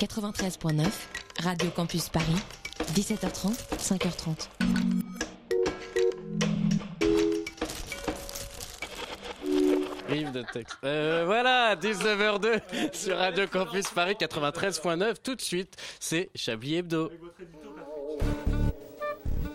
93.9, Radio Campus Paris, 17h30, 5h30. Rive de texte. Euh, voilà, 19h02 sur Radio Campus Paris 93.9. Tout de suite, c'est Chablis Hebdo.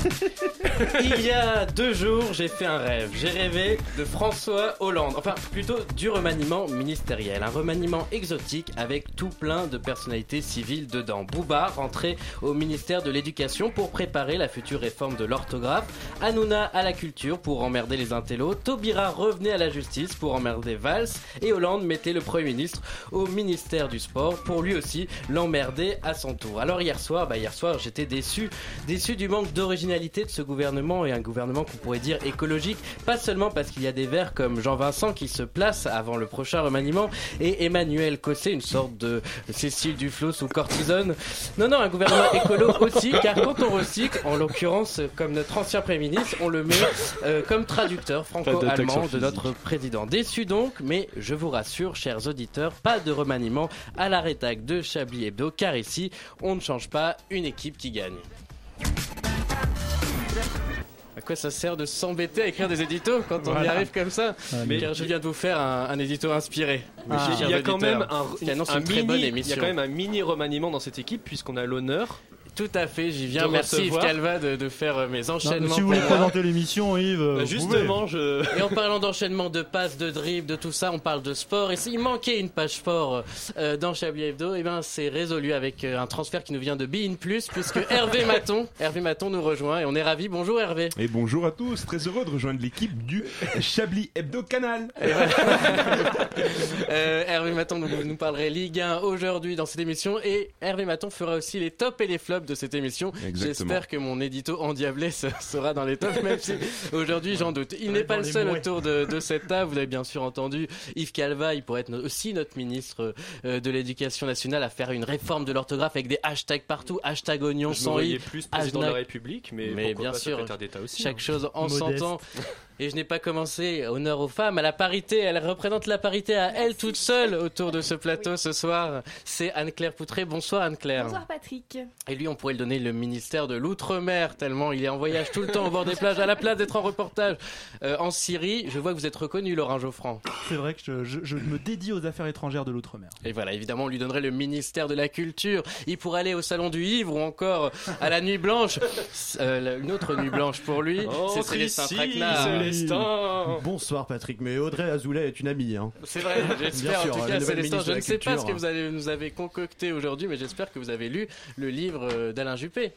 Il y a deux jours, j'ai fait un rêve. J'ai rêvé de François Hollande. Enfin, plutôt du remaniement ministériel. Un remaniement exotique avec tout plein de personnalités civiles dedans. Bouba rentré au ministère de l'Éducation pour préparer la future réforme de l'orthographe. Hanouna à la culture pour emmerder les intellos. Taubira revenait à la justice pour emmerder Valls. Et Hollande mettait le Premier ministre au ministère du Sport pour lui aussi l'emmerder à son tour. Alors hier soir, bah hier soir, j'étais déçu, déçu du manque d'originalité de ce gouvernement et un gouvernement qu'on pourrait dire écologique, pas seulement parce qu'il y a des verts comme Jean Vincent qui se place avant le prochain remaniement et Emmanuel Cossé, une sorte de Cécile Duflo sous cortisone. Non, non, un gouvernement écolo aussi, car quand on recycle, en l'occurrence, comme notre ancien Premier ministre, on le met euh, comme traducteur franco-allemand de notre président. Déçu donc, mais je vous rassure, chers auditeurs, pas de remaniement à la rétac de Chablis Hebdo, car ici, on ne change pas une équipe qui gagne. À quoi ça sert de s'embêter à écrire des éditos quand on y arrive comme ça Car je viens de vous faire un, un édito inspiré. Ah. Il y a quand même un, un mini, il y a quand même un mini remaniement dans cette équipe puisqu'on a l'honneur. Tout à fait, j'y viens. de Merci Yves. Calva de, de faire euh, mes enchaînements. si vous voulez présenter l'émission, Yves, euh, Bah, justement, je Et en parlant d'enchaînement de passes, de dribbles, de tout ça, on parle de sport. Et s'il manquait une page sport euh, dans Chablis Hebdo, et ben c'est résolu avec euh, un transfert qui nous vient de Bein Plus, puisque Hervé Maton, Hervé Maton nous rejoint et on est ravis. Bonjour Hervé. Et bonjour à tous, très heureux de rejoindre l'équipe du Chablis Hebdo Canal. Euh, Hervé Maton nous, nous parlerait Ligue 1 aujourd'hui dans cette émission et Hervé Maton fera aussi les tops et les flops de cette émission. J'espère que mon édito endiablé se- sera dans les tops, même si aujourd'hui j'en doute. Il n'est pas le seul autour de, de cette table. Vous avez bien sûr entendu Yves Calva, il pourrait être aussi notre ministre euh, de l'Éducation nationale à faire une réforme de l'orthographe avec des hashtags partout, hashtag oignon sans voyais i. plus président de la. République, mais, Mais bien pas sûr, secrétaire d'État aussi. Chaque hein. chose en son temps. Et je n'ai pas commencé honneur aux femmes, à la parité. Elle représente la parité à elle toute seule autour de ce plateau ce soir. C'est Anne-Claire Poutré. Bonsoir Anne-Claire. Bonsoir Patrick. Et lui, on pourrait le donner le ministère de l'Outre-mer, tellement il est en voyage tout le temps au bord des plages, à la place d'être en reportage euh, en Syrie. Je vois que vous êtes reconnu, Laurent Geoffrand. C'est vrai que je, je- je me dédie aux affaires étrangères de l'outre-mer. Et voilà, évidemment, on lui donnerait le ministère de la Culture. Il pourrait aller au Salon du Livre ou encore à la Nuit Blanche. Euh, une autre Nuit Blanche pour lui, c'est Entre Célestin Traquenard. Célestin. Bonsoir Patrick, mais Audrey Azoulay est une amie. Hein. C'est vrai, j'espère. En tout la cas, Célestin, je ne sais pas ce que vous nous avez concocté aujourd'hui, mais j'espère que vous avez lu le livre euh, d'Alain Juppé.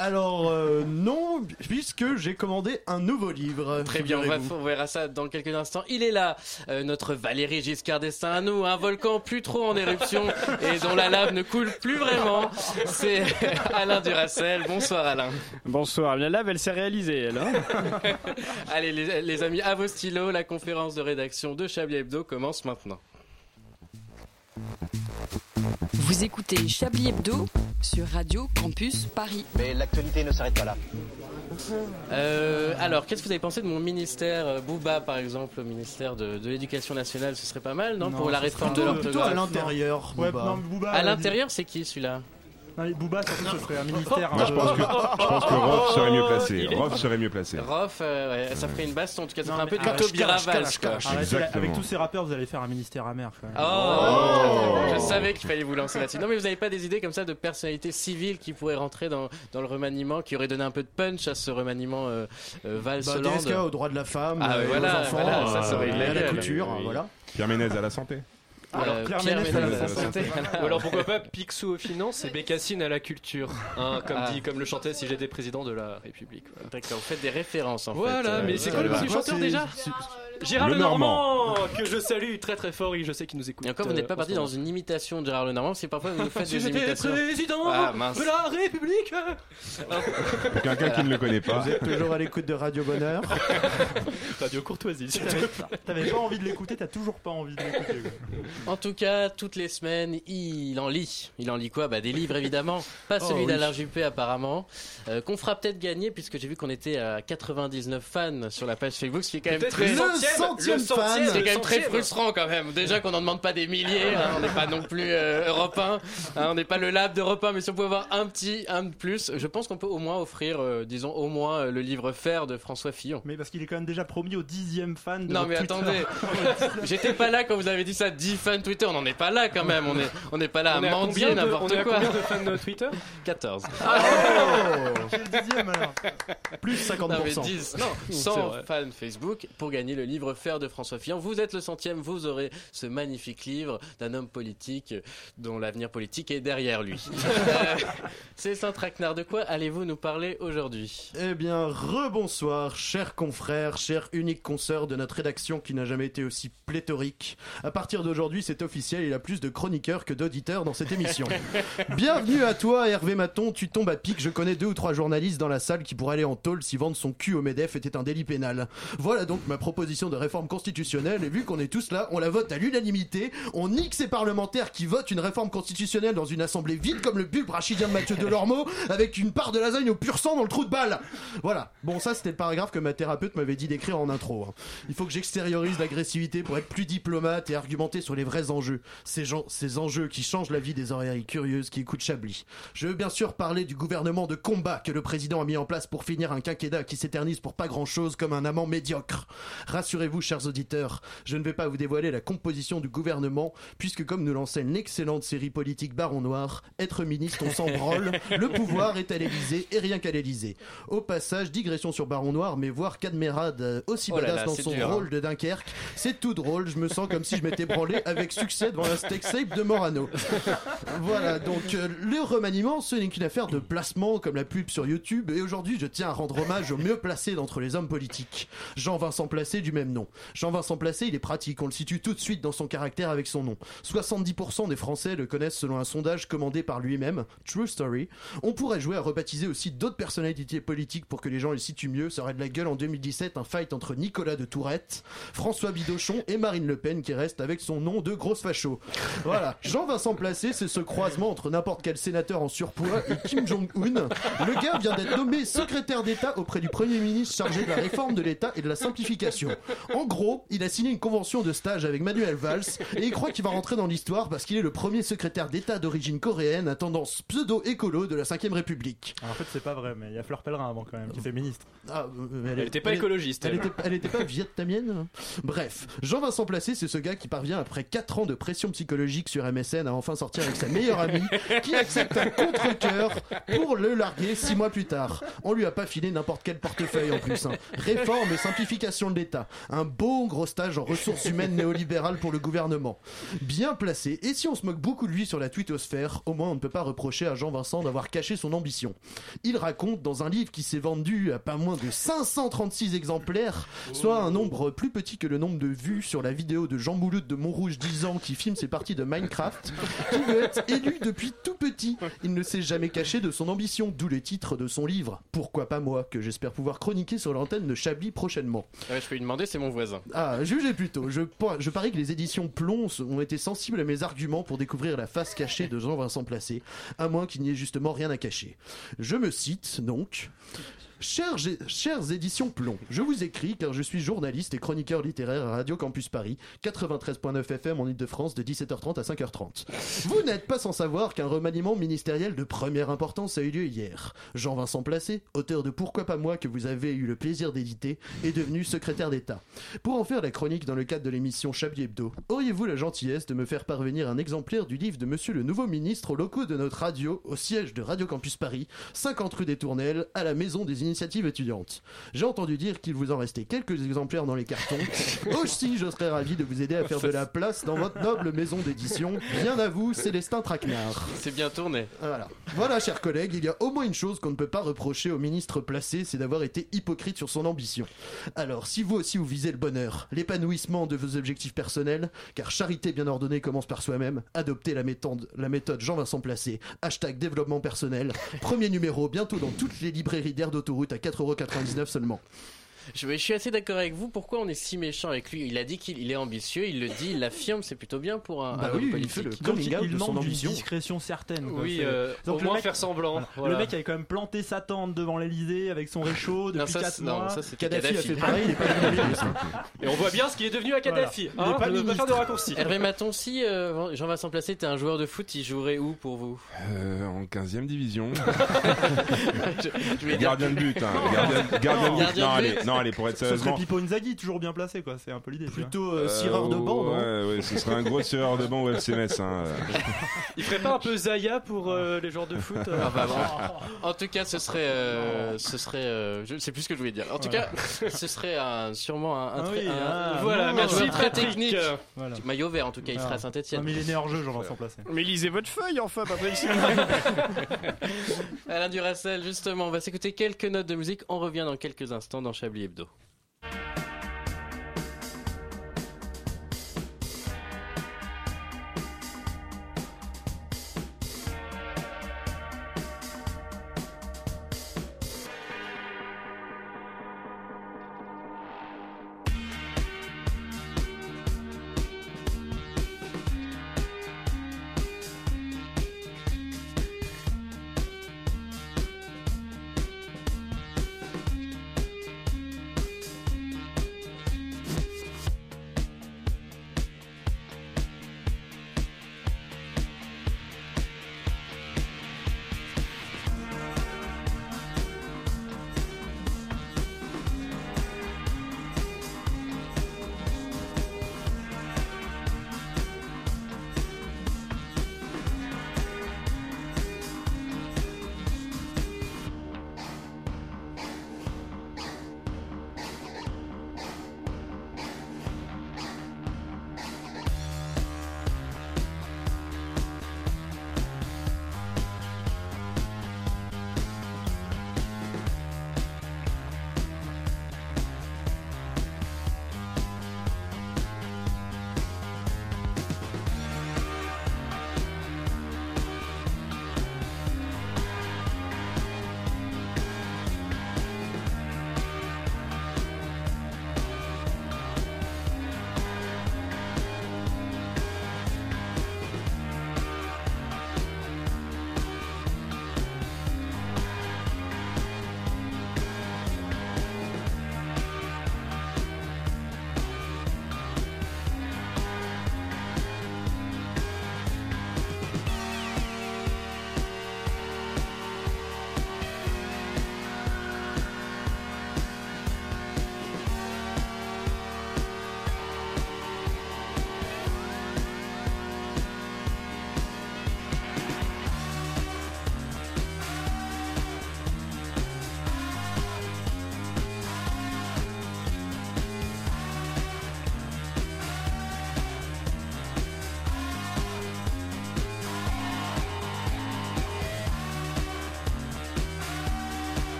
Alors euh, non, puisque j'ai commandé un nouveau livre. Très bien, on, va, on verra ça dans quelques instants. Il est là, euh, notre Valérie Giscard d'Estaing à nous, un volcan plus trop en éruption et dont la lave ne coule plus vraiment. C'est Alain Duracel. Bonsoir Alain. Bonsoir, la lave elle s'est réalisée elle. hein Allez les, les amis, à vos stylos, la conférence de rédaction de Chablis Hebdo commence maintenant. Vous écoutez Chablis Hebdo sur Radio Campus Paris. Mais l'actualité ne s'arrête pas là. Euh, alors, qu'est-ce que vous avez pensé de mon ministère euh, Bouba, par exemple, au ministère de, de l'Éducation nationale Ce serait pas mal, non, Pour la réforme de plutôt- Plutôt à l'orthographe. l'intérieur. Ouais, À l'intérieur, c'est qui celui-là? Non, mais Booba, surtout, ce serait un ministère. Moi, un je pense que, je pense que Rof serait mieux placé. Rof serait mieux placé. Rof, euh, ouais, ça ferait une baston, en tout cas, ça ferait un peu. Arrêtez, Exactement. avec tous ces rappeurs, vous allez faire un ministère amer quand même. Oh, Je savais qu'il fallait vous lancer là-dessus. Non, mais vous n'avez pas des idées comme ça de personnalités civiles qui pourraient rentrer dans, dans le remaniement, qui auraient donné un peu de punch à ce remaniement euh, euh, Bah, Valls-Hollande DSK aux droits de la femme, Ah, euh, et voilà, aux enfants, voilà, ça, ça euh, de à la Oui, oui. voilà. Pierre Ménez à la santé. Alors, Euh, Pierre Pierre Ménès, Ménès à la à la santé. Ou alors pourquoi pas Picsou aux finances et Bécassine à la culture, hein, comme Ah. dit, comme le chantait si j'étais président de la République. Voilà, D'accord, vous faites des références en Voilà, fait. mais euh, c'est euh, quoi le voilà. nom du chanteur c'est- déjà c'est- Gérard Le Le Normand, que je salue très très fort, et je sais qu'il nous écoute. Et encore, vous euh, n'êtes pas en parti dans une imitation de Gérard Lenormand, c'est parfois vous nous faites des j'étais imitations. président Ah, mince. de la République Pour quelqu'un qui ne le connaît pas. Vous êtes toujours à l'écoute de Radio Bonheur. Radio Courtoisie. s'il te plaît. T'avais pas envie de l'écouter, t'as toujours pas envie de l'écouter. quoi. En tout cas, toutes les semaines, il en lit. Il en lit quoi? Bah des livres évidemment, pas Oh, celui d'Alain Juppé apparemment, euh, qu'on fera peut-être gagner puisque j'ai vu qu'on était à 99 fans sur la page Facebook, ce qui est quand même Peut-être très le Le centième, fan. c'est quand même très frustrant quand même. Déjà qu'on n'en demande pas des milliers, hein, on n'est pas non plus euh, Europe 1, hein, on n'est pas le lab d'Europe 1, mais si on peut avoir un petit, un de plus, je pense qu'on peut au moins offrir, euh, disons au moins euh, le livre Faire de François Fillon. Mais parce qu'il est quand même déjà promis au dixième fan de Non mais Twitter. attendez, j'étais pas là quand vous avez dit ça, 10 fans Twitter, on n'en est pas là quand même, on est, on n'est pas là à On est à mendier combien de- on n'importe est à quoi. combien de fans de Twitter 14. Oh J'ai le dixième alors. Plus Non, mais 50%. 10, non, C'est 100 vrai. fans Facebook pour gagner le livre Faire de François Fillon. Vous êtes le centième, vous aurez ce magnifique livre d'un homme politique dont l'avenir politique est derrière lui. Euh, C'est saint traquenard. De quoi allez-vous nous parler aujourd'hui? Eh bien, rebonsoir, chers confrères, chers uniques consoeurs de notre rédaction qui n'a jamais été aussi pléthorique. À partir d'aujourd'hui, c'est officiel, il a plus de chroniqueurs que d'auditeurs dans cette émission. Bienvenue à toi, Hervé Maton, tu tombes à pic, je connais deux ou trois journalistes dans la salle qui pourraient aller en tôle si vendre son cul au MEDEF était un délit pénal. Voilà donc ma proposition de réforme constitutionnelle, et vu qu'on est tous là, on la vote à l'unanimité, on nique ces parlementaires qui votent une réforme constitutionnelle dans une assemblée vide comme le bulbe rachidien de Mathieu Delormeau, avec une part de lasagne au pur sang dans le trou de balle. Voilà. Bon, ça c'était le paragraphe que ma thérapeute m'avait dit d'écrire en intro. hein. Il faut que j'extériorise l'agressivité pour être plus diplomate et argumenter sur les vrais enjeux. Ces, gens, ces enjeux qui changent la vie des oreilleries curieuses qui écoutent Chablis. Je veux bien sûr parler du gouvernement de combat que le président a mis en place pour finir un quinquennat qui s'éternise pour pas grand chose comme un amant médiocre. Rassurez-vous, chers auditeurs, je ne vais pas vous dévoiler la composition du gouvernement, puisque comme nous l'enseigne l'excellente série politique Baron Noir, être ministre on s'en branle, le pouvoir est à l'Elysée et rien qu'à l'Elysée. Au passage, digression sur Baron Noir, mais voir Cadmerade euh, aussi Oh là badass là, dans son dur, hein. rôle de Dunkerque, c'est tout drôle, je me sens comme si je m'étais branlé avec succès devant un steak sape de Morano. Voilà, donc euh, le remaniement, ce n'est qu'une affaire de placement comme la pub sur YouTube, et aujourd'hui je tiens à rendre hommage au mieux placé d'entre les hommes politiques. Jean-Vincent Placé du même nom. Jean-Vincent Placé, il est pratique, on le situe tout de suite dans son caractère avec son nom. 70% des Français le connaissent selon un sondage commandé par lui-même, True Story. On pourrait jouer à rebaptiser aussi d'autres personnalités politiques pour que les gens les situent mieux. Ça aurait de la gueule en 2017 un fight entre Nicolas de Tourette, François Bidochon et Marine Le Pen qui reste avec son nom de grosse facho. Voilà, Jean-Vincent Placé, c'est ce croisement entre n'importe quel sénateur en surpoids et Kim Jong-un. Le gars vient d'être nommé secrétaire d'État auprès du Premier ministre chargé de la réforme de l'État et de la simplification. En gros, il a signé une convention de stage avec Manuel Valls et il croit qu'il va rentrer dans l'histoire parce qu'il est le premier secrétaire d'État d'origine coréenne à tendance pseudo-écolo de la 5ème République. Alors, en fait, c'est pas vrai, mais il y a Fleur Pellerin avant quand même qui était ministre. Ah, euh, Elle était pas écologiste, Elle elle. était, elle était pas vietnamienne hein. Bref, Jean-Vincent Placé, c'est ce gars qui parvient après 4 ans de pression psychologique sur MSN à enfin sortir avec sa meilleure amie qui accepte un contre-cœur pour le larguer 6 mois plus tard. On lui a pas filé n'importe quel portefeuille en plus. hein. Réforme et simplification de l'État. Un beau gros stage en ressources humaines néolibérales pour le gouvernement. Bien placé. Et si on se moque beaucoup de lui sur la twittosphère, au moins on ne peut pas reprocher à Jean-Vincent d'avoir caché son ambition. Il raconte dans un livre qui s'est vendu à pas moins de 536 exemplaires, soit un nombre plus petit que le nombre de vues sur la vidéo de Jean Mouloud de Montrouge 10 ans qui filme ses parties de Minecraft, qui veut être élu depuis tout petit. Il ne s'est jamais caché de son ambition, d'où le titre de son livre. Pourquoi pas moi, que j'espère pouvoir chroniquer sur l'antenne de Chablis prochainement. Ouais, Je peux lui demander, c'est mon voisin. Ah, jugez plutôt. Je, pa- je parie que les éditions Plon ont été sensibles à mes arguments pour découvrir la face cachée de Jean-Vincent Placé, à moins qu'il n'y ait justement rien à cacher. Je me cite donc. Chers, éditions Plomb, je vous écris car je suis journaliste et chroniqueur littéraire à Radio Campus Paris, 93.9 FM en Ile-de-France de 17h30 à 5h30. Vous n'êtes pas sans savoir qu'un remaniement ministériel de première importance a eu lieu hier. Jean-Vincent Placé, auteur de Pourquoi pas moi que vous avez eu le plaisir d'éditer, est devenu secrétaire d'État. Pour en faire la chronique dans le cadre de l'émission Chablis Hebdo, auriez-vous la gentillesse de me faire parvenir un exemplaire du livre de monsieur le nouveau ministre aux locaux de notre radio, au siège de Radio Campus Paris, 50 rue des Tournelles, à la Maison des l'initiative étudiante. J'ai entendu dire qu'il vous en restait quelques exemplaires dans les cartons. Aussi, je serais ravi de vous aider à faire de la place dans votre noble maison d'édition. Bien à vous, Célestin Traquenard. C'est bien tourné. Voilà. Voilà, chers collègues, il y a au moins une chose qu'on ne peut pas reprocher au ministre placé, c'est d'avoir été hypocrite sur son ambition. Alors, si vous aussi vous visez le bonheur, l'épanouissement de vos objectifs personnels, car charité bien ordonnée commence par soi-même, adoptez la méthode, la méthode Jean-Vincent Placé, hashtag développement personnel, premier numéro, bientôt dans toutes les librairies d'air d'autoroute à 4,99€ seulement. Je, je suis assez d'accord avec vous. Pourquoi on est si méchant avec lui? Il a dit qu'il il est ambitieux, il le dit, il l'affirme, c'est plutôt bien pour un, Bah un homme oui, il politique. fait le coming il, out il de son ambition. discrétion certaine. quoi. Oui, euh, Donc, au moins mec- faire semblant. Voilà. Voilà. Le mec avait quand même planté sa tente devant l'Elysée avec son réchaud Non, depuis ça, 4 c'est- non, mois. ça c'était Kadhafi a Kadhafi. fait pareil, il est pas. Et on voit bien ce qu'il est devenu à Kadhafi. Voilà. Il est Hein, pas pas faire de raccourci. Hervé Maton, si euh, Jean-Vincent Placé était un joueur de foot, il jouerait où pour vous? Euh, en 15ème division. je, je vais dire gardien de but, hein. Gardien, de but. Non, allez, but. Non, allez, pour être Ce serait sérieusement. Pipo Inzaghi, toujours bien placé, quoi. C'est un peu l'idée. Plutôt euh, cireur de banc, non Ouais, ouais, ce serait un gros tireur de banc au FCMS. Hein. Il ferait pas un peu Zaya pour euh, les joueurs de foot euh Ah bah, bon. En tout cas, ce serait, euh, ce serait, euh, je sais plus ce que je voulais dire. En tout cas, ce serait un, sûrement un, un, Ah oui, un- ah, Voilà, non, merci très technique. Voilà. maillot vert en tout cas, il Ah. sera à Saint-Etienne. mais il est né hors jeu, Jean-Vincent Placé. Mais lisez votre feuille enfin, Patrick. Alain Duracel, justement, on va s'écouter quelques notes de musique. On revient dans quelques instants dans Hebdo.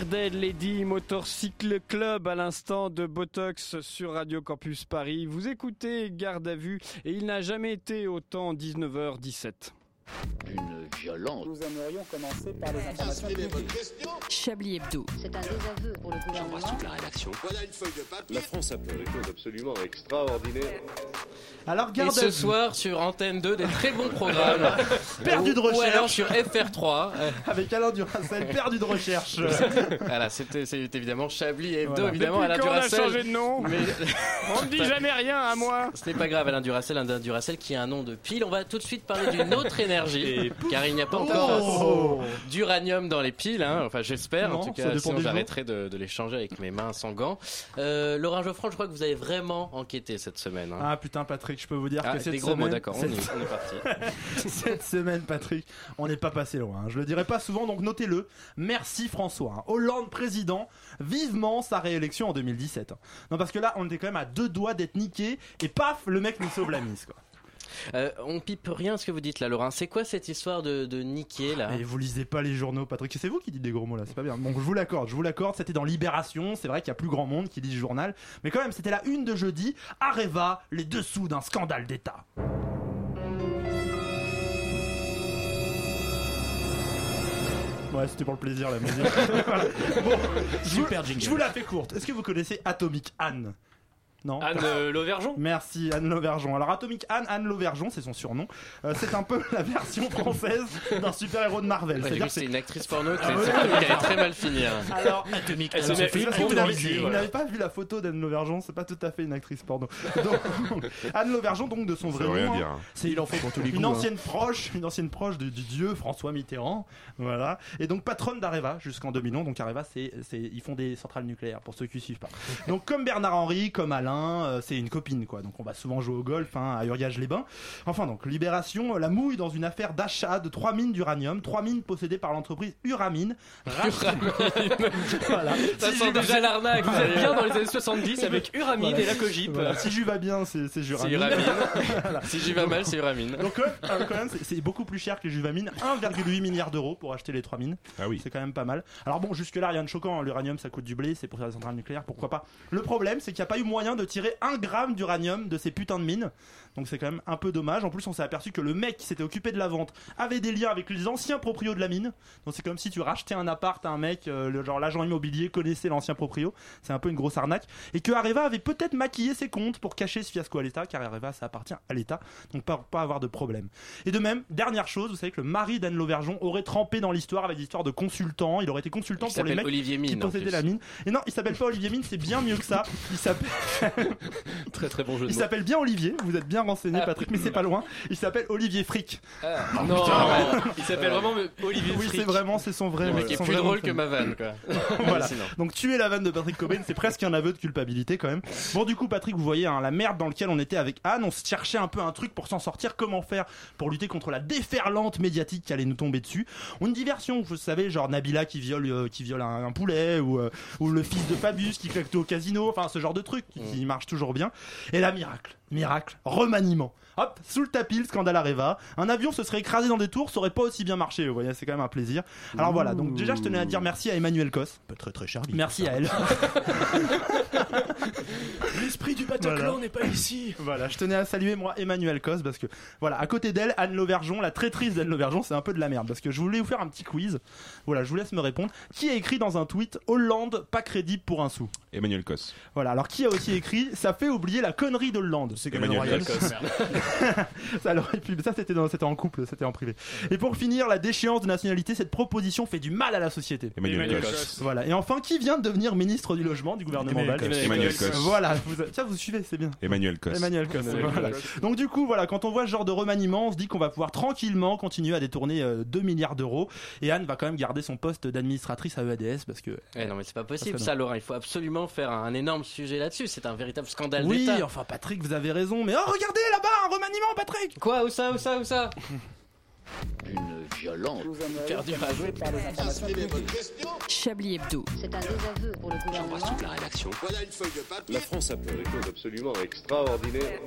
Bearded Lady Motorcycle Club à l'instant de Botox sur Radio Campus Paris. Vous écoutez Garde à vue et il n'a jamais été autant 19h17. D'une violence. Nous aimerions commencer par les informations publiques. Chablis Hebdo. C'est un désaveu pour le gouvernement. la rédaction. Voilà une feuille de papier. La France a fait des choses absolument extraordinaires. Alors Et garde à ce soir sur Antenne 2 des très bons programmes. Perdu de Ou- Ou alors recherche. sur FR3. euh, Avec Alain Duracel, perdu de recherche. voilà, c'était c'est évidemment Chablis et Hebdo, Voilà. évidemment Depuis Alain quand on a Duracel. changé de nom Mais On ne dit jamais rien à moi. ce n'est pas grave, Alain Duracel, Alain Duracel qui a un nom de pile. On va tout de suite parler d'une autre énergie, car il n'y a pas encore Oh. d'uranium dans les piles. hein. Enfin, j'espère. En tout cas, sinon j'arrêterai de, de les changer avec mes mains sans gants. Euh, Laurent Geoffroy, je crois que vous avez vraiment enquêté cette semaine. hein. Ah putain Patrick, je peux vous dire Ah, que cette des gros mots, semaine, d'accord. On, cette- est- on est parti. Cette semaine, Patrick, on n'est pas passé loin. hein. Je le dirai pas souvent, donc notez-le. Merci François. hein. Hollande président, vivement sa réélection en 2017. hein. Non, parce que là, on était quand même à deux doigts d'être niqué, et paf, le mec nous sauve la mise, quoi. Euh, on pipe rien ce que vous dites là, Laurent. C'est quoi cette histoire de, de niquer là Et vous lisez pas les journaux, Patrick. C'est vous qui dites des gros mots là, c'est pas bien. Bon, je vous l'accorde, je vous l'accorde. C'était dans Libération. C'est vrai qu'il y a plus grand monde qui lit le journal. Mais quand même, c'était la une de jeudi. Areva, les dessous d'un scandale d'État. Ouais, c'était pour le plaisir la musique. Voilà. Bon, vous-. Je vous la fais courte. Est-ce que vous connaissez Atomic Anne? Non Anne euh, Lauvergeon Merci Anne Lauvergeon. Alors Atomic Anne, Anne Lauvergeon, c'est son surnom. Euh, c'est un peu la version française d'un super-héros de Marvel. Ouais, c'est une actrice porno qui Ah allait très mal finir. alors, Atomique. Elle se Alors, fait bombe vous n'avez- pas vu la photo d'Anne Lauvergeon, c'est pas tout à fait une actrice porno. Donc, Anne Lauvergeon, donc de son vrai nom, hein, hein. c'est Il en faut pour tous les une hein. ancienne proche, une ancienne proche du dieu François Mitterrand, voilà. Et donc patronne d'Areva jusqu'en 2011. Donc Areva, c'est, ils font des centrales nucléaires pour ceux qui suivent pas. Donc comme Bernard Henry, comme Alain, euh, c'est une copine quoi. Donc on va souvent jouer au golf hein, à Uriage-les-Bains. Enfin donc Libération, euh, la mouille dans une affaire d'achat de trois mines d'uranium, trois mines possédées par l'entreprise Uramine. voilà. Ça Si sent déjà l'arnaque. Vous êtes bien dans les années 70 avec Uramide Voilà. et la Cogip. Voilà. Si j'y va bien, c'est. Uramine. Voilà. Si j'y vais mal, c'est Uramine. Donc euh, quand même, c'est- beaucoup plus cher que les Juvamines, 1,8 milliard d'euros pour acheter les trois mines. Ah oui. C'est quand même pas mal. Alors bon, jusque là rien de choquant, hein. l'uranium ça coûte du blé, c'est pour faire des centrales nucléaires, pourquoi pas. Le problème c'est qu'il n'y a pas eu moyen de tirer un gramme d'uranium de ces putains de mines. Donc c'est quand même un peu dommage. En plus on s'est aperçu que le mec qui s'était occupé de la vente avait des liens avec les anciens proprios de la mine. Donc c'est comme si tu rachetais un appart à un mec, euh, le, genre l'agent immobilier connaissait l'ancien proprio. C'est un peu une grosse arnaque. Et que Areva avait peut-être maquillé ses comptes pour cacher ce fiasco à l'État, car Areva ça appartient à l'État. Donc pas, pas avoir de problème. Et de même, dernière chose, vous savez que le mari d'Anne Lauvergeon aurait trempé dans l'histoire avec l'histoire de consultant. Il aurait été consultant Il pour les mecs Olivier qui Mine. en possédaient la mine. Et non, il s'appelle pas Olivier Mine, c'est bien mieux que ça. Il s'appelle, Très très bon jeu de il s'appelle bien Olivier. Vous êtes bien renseigné, Patrick, mais c'est pas loin. Il s'appelle Olivier Frick. Ah, non, il s'appelle vraiment Olivier Oui, Frick. c'est vraiment, c'est son vrai. Le mec est plus drôle que ma vanne, quoi. Voilà. Donc tuer la vanne de Patrick Cobain, c'est presque un aveu de culpabilité quand même. Bon du coup Patrick, vous voyez hein, la merde dans laquelle on était avec Anne, on se cherchait un peu un truc pour s'en sortir, comment faire pour lutter contre la déferlante médiatique qui allait nous tomber dessus? Ou une diversion, vous savez, genre Nabila qui viole euh, qui viole un, un poulet ou euh, ou le fils de Fabius qui claque tout au casino, enfin ce genre de truc qui, qui marche toujours bien. Et là miracle, miracle, remaniement. Hop, sous le tapis, le scandale Areva. Un avion se serait écrasé dans des tours, ça aurait pas aussi bien marché, vous voyez, c'est quand même un plaisir. Alors voilà, donc déjà je tenais à dire merci à Emmanuel Cos. Très très Charlie. Merci à elle. L'esprit du Bataclan Bataclan n'est pas ici. Voilà, je tenais à saluer moi Emmanuel Cos parce que voilà, à côté d'elle, Anne Lauvergeon, la traîtrise d'Anne Lauvergeon, c'est un peu de la merde parce que je voulais vous faire un petit quiz. Voilà, je vous laisse me répondre. Qui a écrit dans un tweet Hollande pas crédible pour un sou Emmanuel Cos. Voilà, alors qui a aussi écrit ça fait oublier la connerie d'Hollande C'est Emmanuel Cos. ça ça c'était dans- c'était en couple, c'était en privé. Et pour finir, la déchéance de nationalité, cette proposition fait du mal à la société. Emmanuel Emmanuel. Voilà, et enfin, qui vient de devenir ministre du logement du gouvernement Emmanuel belge Cos. Emmanuel. Voilà, vous, tiens, vous suivez, c'est bien. Emmanuel Cos. Emmanuel voilà. Donc du coup, voilà, quand on voit ce genre de remaniement, on se dit qu'on va pouvoir tranquillement continuer à détourner euh, 2 milliards d'euros. Et Anne va quand même garder son poste d'administratrice à EADS parce que. Eh non, mais c'est pas possible ça, Laurent. Il faut absolument faire un énorme sujet là-dessus. C'est un véritable scandale Oui, enfin Patrick, vous avez raison. Mais oh, regardez là-bas, un remaniement, Patrick Quoi Où ça Où ça Où ça à les informations publiques. Chablis Hebdo. C'est un désaveu pour le gouvernement. la rédaction. Voilà une feuille de papier. La France a fait des choses absolument extraordinaires.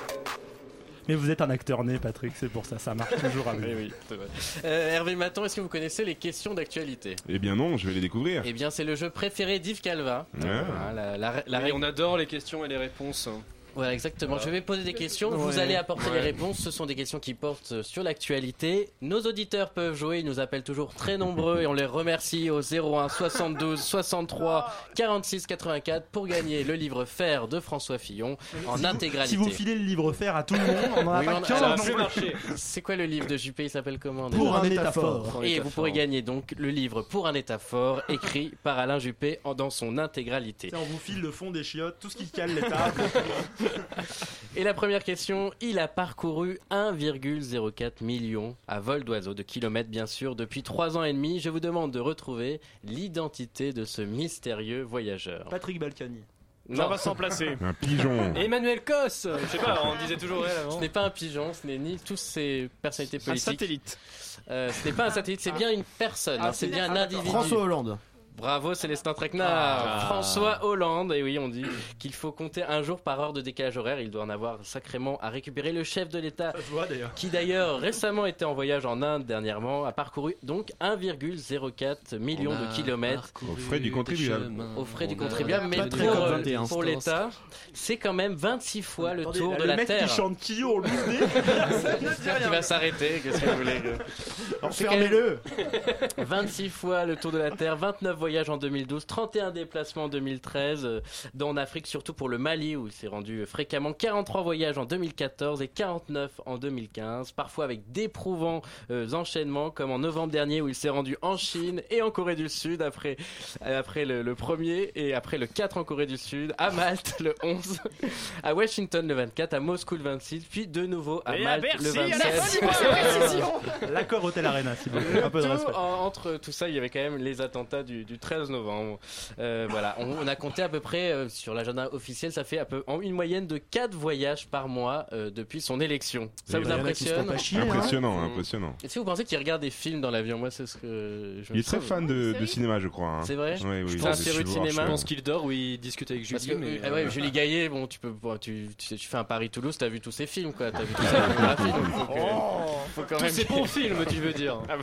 Mais vous êtes un acteur né, Patrick, c'est pour ça, ça marche toujours avec Oui, vous. oui. Euh, Hervé Maton, est-ce que vous connaissez les questions d'actualité Eh bien non, je vais les découvrir. Eh bien, c'est le jeu préféré d'Yves Calva. Ah. Voilà, la, la- la Oui, règle- on adore les questions et les réponses. Voilà, exactement. Voilà. Je vais poser des questions, vous allez apporter Ouais. les réponses. Ce sont des questions qui portent sur l'actualité. Nos auditeurs peuvent jouer, ils nous appellent toujours très nombreux et on les remercie au 01 72 63 46 84 pour gagner le livre Faire de François Fillon en Si vous- intégralité. Si vous filez le livre faire à tout le monde, on en a Oui, pas on- 15 alors, non c'est- quoi le livre de Juppé? Il s'appelle comment Pour un état fort. Et État vous pourrez fort. gagner donc le livre Pour un état fort, écrit par Alain Juppé dans son intégralité. On vous file le fond des chiottes, tout ce qui cale l'état. Et la première question, il a parcouru 1,04 million à vol d'oiseau, de kilomètres bien sûr, depuis 3 ans et demi. Je vous demande de retrouver l'identité de ce mystérieux voyageur. Patrick Balkany. Ça va s'en placer. Un pigeon. Emmanuel Cos Je sais pas, on disait toujours elle avant. Ce n'est pas un pigeon, ce n'est ni tous ces personnalités Un politiques. satellite. Euh, ce n'est pas un satellite, c'est bien une personne, Ah, hein, c'est bien un ah, individu. François Hollande. Bravo Célestin Traquenard. Ah. François Hollande. Et oui, on dit qu'il faut compter un jour par heure de décalage horaire. Il doit en avoir sacrément à récupérer. Le chef de l'État, qui d'ailleurs récemment était en voyage en Inde dernièrement, a parcouru donc 1,04 million de kilomètres Aux frais du contribuable. aux frais du contribuable. Mais pour, très euh, COP21. pour l'État, c'est quand même 26 fois le Attendez, tour là, de le la mec Terre. qui chante au nez, ça ne dit rien. va s'arrêter, qu'est-ce que vous voulez Fermez-le 26 fois le tour de la Terre, 29 voyages en 2012, 31 déplacements en 2013, euh, dans en Afrique surtout pour le Mali où il s'est rendu fréquemment, 43 voyages en 2014 et 49 en 2015, parfois avec d'éprouvants euh, enchaînements comme en novembre dernier où il s'est rendu en Chine et en Corée du Sud après, euh, après le, le premier et après le 4 en Corée du Sud, à Malte le 11, à Washington le 24, à Moscou le 26, puis de nouveau à Et à Malte le Bercy, à la 27. L'accord Hôtel Arena, s'il vous plaît. Le Un peu de respect. en- entre tout ça, il y avait quand même les attentats du, du 13 novembre. Euh, voilà, on, on a compté à peu près euh, sur l'agenda officiel, ça fait à peu, en une moyenne de 4 voyages par mois euh, depuis son élection. Ça vous impressionne pas chier, hein. Impressionnant, Mmh. impressionnant. Est-ce que vous pensez qu'il regarde des films dans l'avion? Moi, c'est ce que je Il est très fan de, de cinéma, je crois. hein. C'est vrai? Oui, oui. De voir, cinéma Je pense qu'il dort ou il discute avec Parce Julie. que, mais, ah ouais, euh, Julie Gaillet, bon, tu peux, bon, tu, tu, fais un Paris-Toulouse, t'as vu tous ses films, quoi. T'as vu faut que- faut quand Tous ces bons films, tu veux dire. Ah.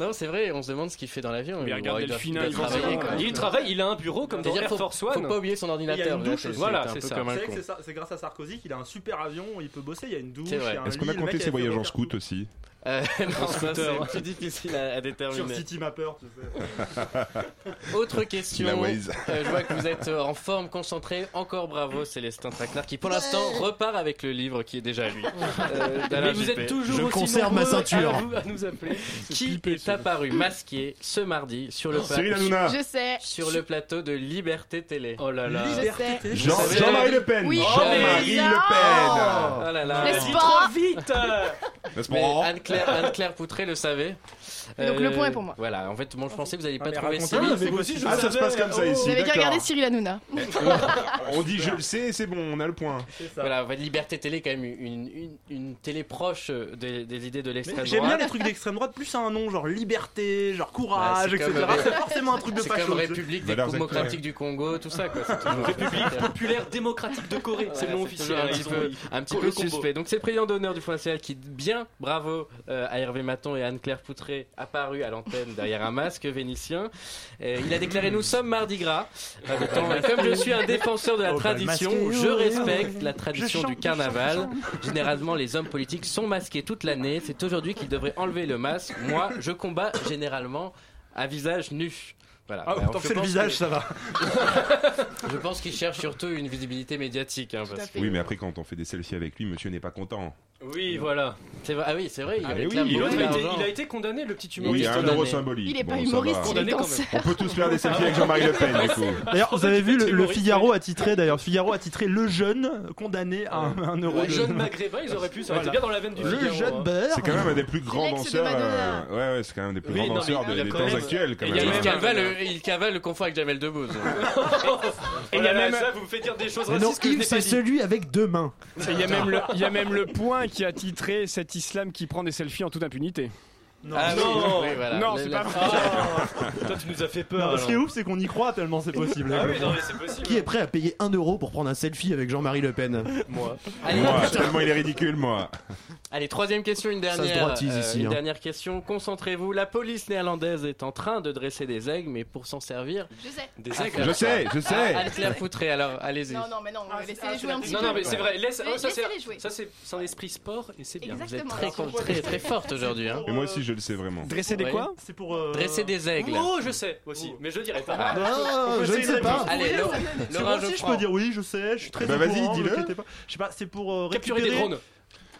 Non, c'est vrai, on se demande ce qu'il fait dans l'avion. Mais Bon, regarde il doit- Delphine, il doit il travailler, quoi. Il travaille, il a un bureau comme dans Air faut, Force faut pas oublier son Il y a ordinateur. une douche. Voilà, c'est un c'est peu ça. c'est ça- c'est grâce à Sarkozy qu'il a un super avion, il peut bosser, il y a une douche. Est-ce qu'on a compté ses voyages en scout aussi? Euh, non, ça, c'est plus difficile à, à Sur déterminer. City Mapper, tu sais. Autre question. La Waze. Euh, je vois que vous êtes euh, en forme, concentré. Encore bravo, Célestin Traquenard, qui pour l'instant repart avec le livre qui est déjà à lui. Euh, Mais vous êtes toujours Je aussi conserve ma ceinture. À, vous- à nous appeler. Qui est apparu masqué ce mardi sur le, pla- Cyril Hanouna Je sais. sur le plateau de Liberté Télé Oh là là. Jean- Jean-Marie Le Pen Oui. Jean-Marie Oh, Le Pen Oh là là. N'est-ce Dis pas trop vite Mais pas Anne-Claire Poutré le savait. Donc le point est pour moi. Voilà, en fait, moi je pensais que vous n'alliez Ah, pas trouver Cyril. mais moi aussi, je Ah, ça se passe comme ça ici, Vous avez qu'à regarder Cyril Hanouna. On dit je le sais, c'est bon, on a le point. Voilà, en fait, Liberté Télé, quand même, une, une, une télé proche euh, des, idées de l'extrême J'aime bien droite. les trucs d'extrême droite, plus un nom genre liberté, genre Bah, courage, c'est etc. comme, euh, C'est forcément un truc de C'est facho. comme tu sais. République démocratique du Congo, tout ça, quoi. C'est République populaire démocratique de Corée, c'est le nom officiel. Un petit peu, suspect. Donc c'est le président d'honneur du Front National qui, bien, bravo euh, à Hervé Maton et à Anne-Claire Poutré, apparu à l'antenne derrière un masque vénitien. Il a déclaré Nous sommes mardi gras. Comme je suis un défenseur de la Oh, bah, tradition, je respecte la tradition chante, du je carnaval. chante, je Généralement, les hommes politiques sont masqués toute l'année. C'est aujourd'hui qu'ils devraient enlever le masque. Moi, je combats généralement à visage nu. Voilà. Ah, Alors, tant que je c'est le pense visage, que- ça va. Je pense qu'il cherche surtout une visibilité médiatique. hein, parce Oui, mais après, quand on fait des selfies avec lui, monsieur n'est pas content. Oui, voilà. C'est vrai- Ah oui, c'est vrai. Il, Ah, oui, a été- il a été condamné, le petit Oui, humoriste. un condamné. euro symbolique. Il est pas Bon, humoriste, il est quand danseur. On peut tous faire des selfies avec Jean-Marie Le Pen, du coup. D'ailleurs, vous avez vu, le, le humoriste, Figaro a titré, d'ailleurs, Figaro a titré Le jeune condamné à un, un euro de. jeune maghrébin, ils auraient pu, ça aurait été bien dans la veine du Le Figaro, jeune hein. beurre. C'est quand même un des plus grands danseurs. Euh, Ouais, ouais, c'est quand même un des plus grands danseurs il a des, quand temps actuels, quand Et il même. Il cavale, le- confort avec Jamel Debbouze. Et il y a même ça, vous me faites dire des choses Mais non, racistes que je Yves, n'ai c'est dit. celui avec deux mains. Et Il y, a même le, il y a même le point qui a titré cet islam qui prend des selfies en toute impunité. Non, Ah oui, Non. oui, voilà. Non, c'est la- pas vrai. Ah, toi, tu nous as fait peur. Non, ce qui est ouf, c'est qu'on y croit tellement c'est possible. Ah oui, non, mais c'est possible. Qui est prêt à payer 1 euro pour prendre un selfie avec Jean-Marie Le Pen? Moi. Allez, Moi, tellement il est ridicule, moi. Allez, troisième question, une se dernière. droitise ici, une hein. dernière question. Concentrez-vous. La police néerlandaise est en train de dresser des aigles, mais pour s'en servir. Je sais. Des Ah, aigles. Je sais, je sais. Anne-Claire Poutré, alors allez-y. Non, non, mais non, laissez-les jouer un petit Non, peu. non, mais c'est vrai. Laisse, oh, ça, c'est, laissez-les jouer. ça, c'est, c'est un esprit sport et c'est bien. Vous êtes Exactement. très, très, très forte aujourd'hui. Hein. Et moi aussi, je le sais vraiment. Dresser des quoi C'est pour. euh, Dresser des aigles. Oh, je sais aussi, mais je le dirai pas. Ah. Ah, je ne sais pas. Allez, aussi, je peux dire oui, je sais, je suis très Bah, vas-y, dis-le. Je sais pas, c'est pour euh, Capturer des drones.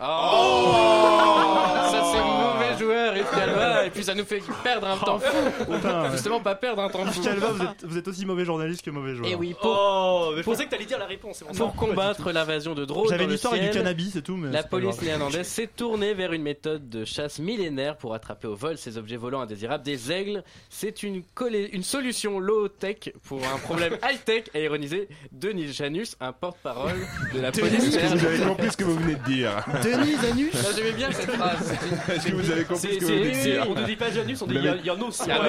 Oh Ça c'est mauvais joueur, Yves Calva, et puis ça nous fait perdre un temps fou. Putain, Justement, pas perdre un temps fou. Calva, vous êtes, vous êtes aussi mauvais journaliste que mauvais joueur. Et oui, pour, Oh, mais je pensais que t'allais dire la réponse. c'est bon. pour combattre l'invasion de drones J'avais dans le l'histoire avec du ciel, cannabis et tout, mais. La c'est pas police grave. néerlandaise s'est tournée vers une méthode de chasse millénaire pour attraper au vol ces objets volants indésirables des aigles. C'est une, collé- une solution low-tech pour un problème high-tech, a ironisé Denis Janus, un porte-parole de la police vous avez néerlandaise. compris ce que vous venez de dire Denis Anus J'aimais bien cette phrase. Est-ce que vous avez compris ce que vous dire on ne dit pas Janus, on dit Mais- Janus. Ah,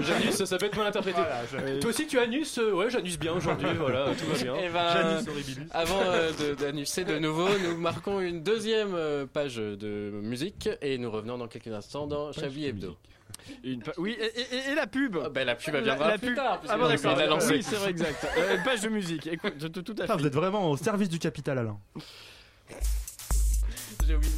Janus, ça peut être mal interprété. Toi aussi, tu Anus euh, Ouais, Janus bien aujourd'hui, voilà, tout va bien. Eh ben, Janus horribilis. Avant euh, de- d'annoncer de nouveau, nous marquons une deuxième euh, page de musique et nous revenons dans quelques instants dans Chablis Hebdo. Une pa- Oui, et, et- et la pub Ah, ben, la pub elle La- viendra la plus pub- tard. Ah bon, on d'accord. l'a. Oui, c'est vrai, exact. Euh, une page de musique. Écoute, tout à Ah, fait. vous êtes vraiment au service du capital, Alain. J'ai oublié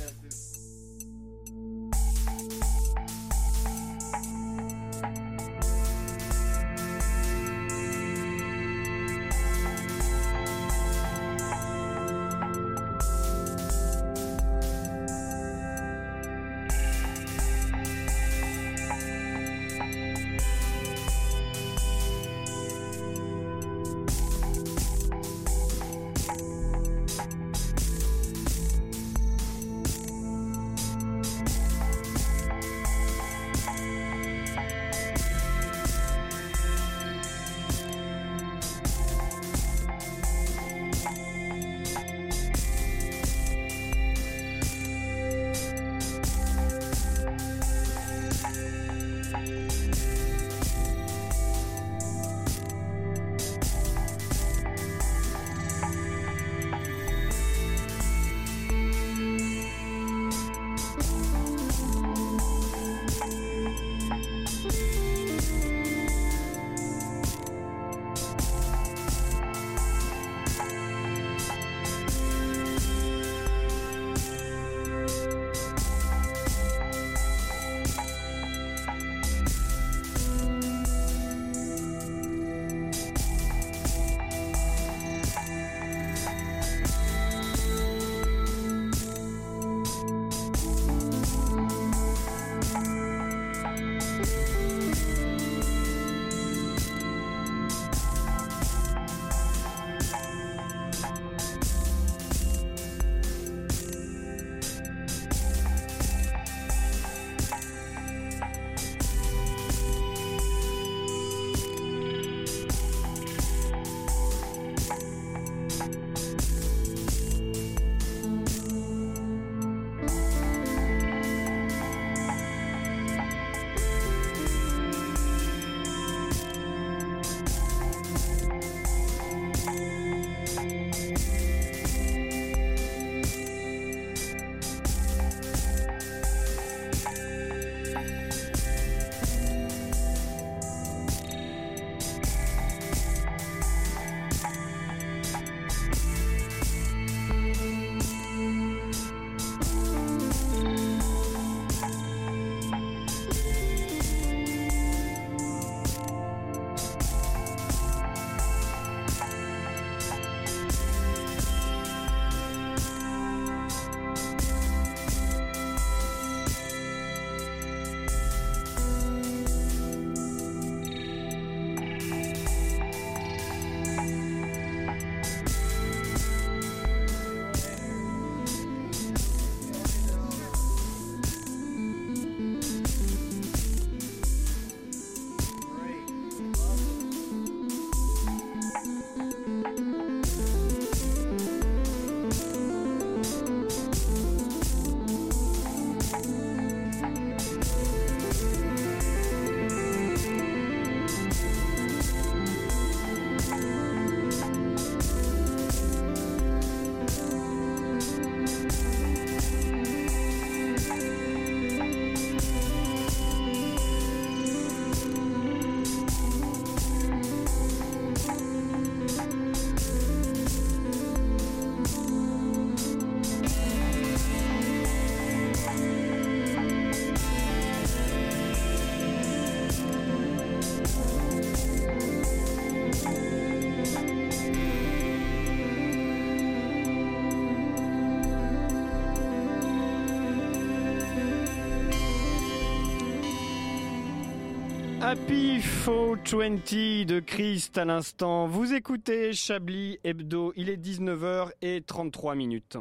Happy 420 de Christ à l'instant. Vous écoutez Chablis Hebdo. Il est 19h33 minutes.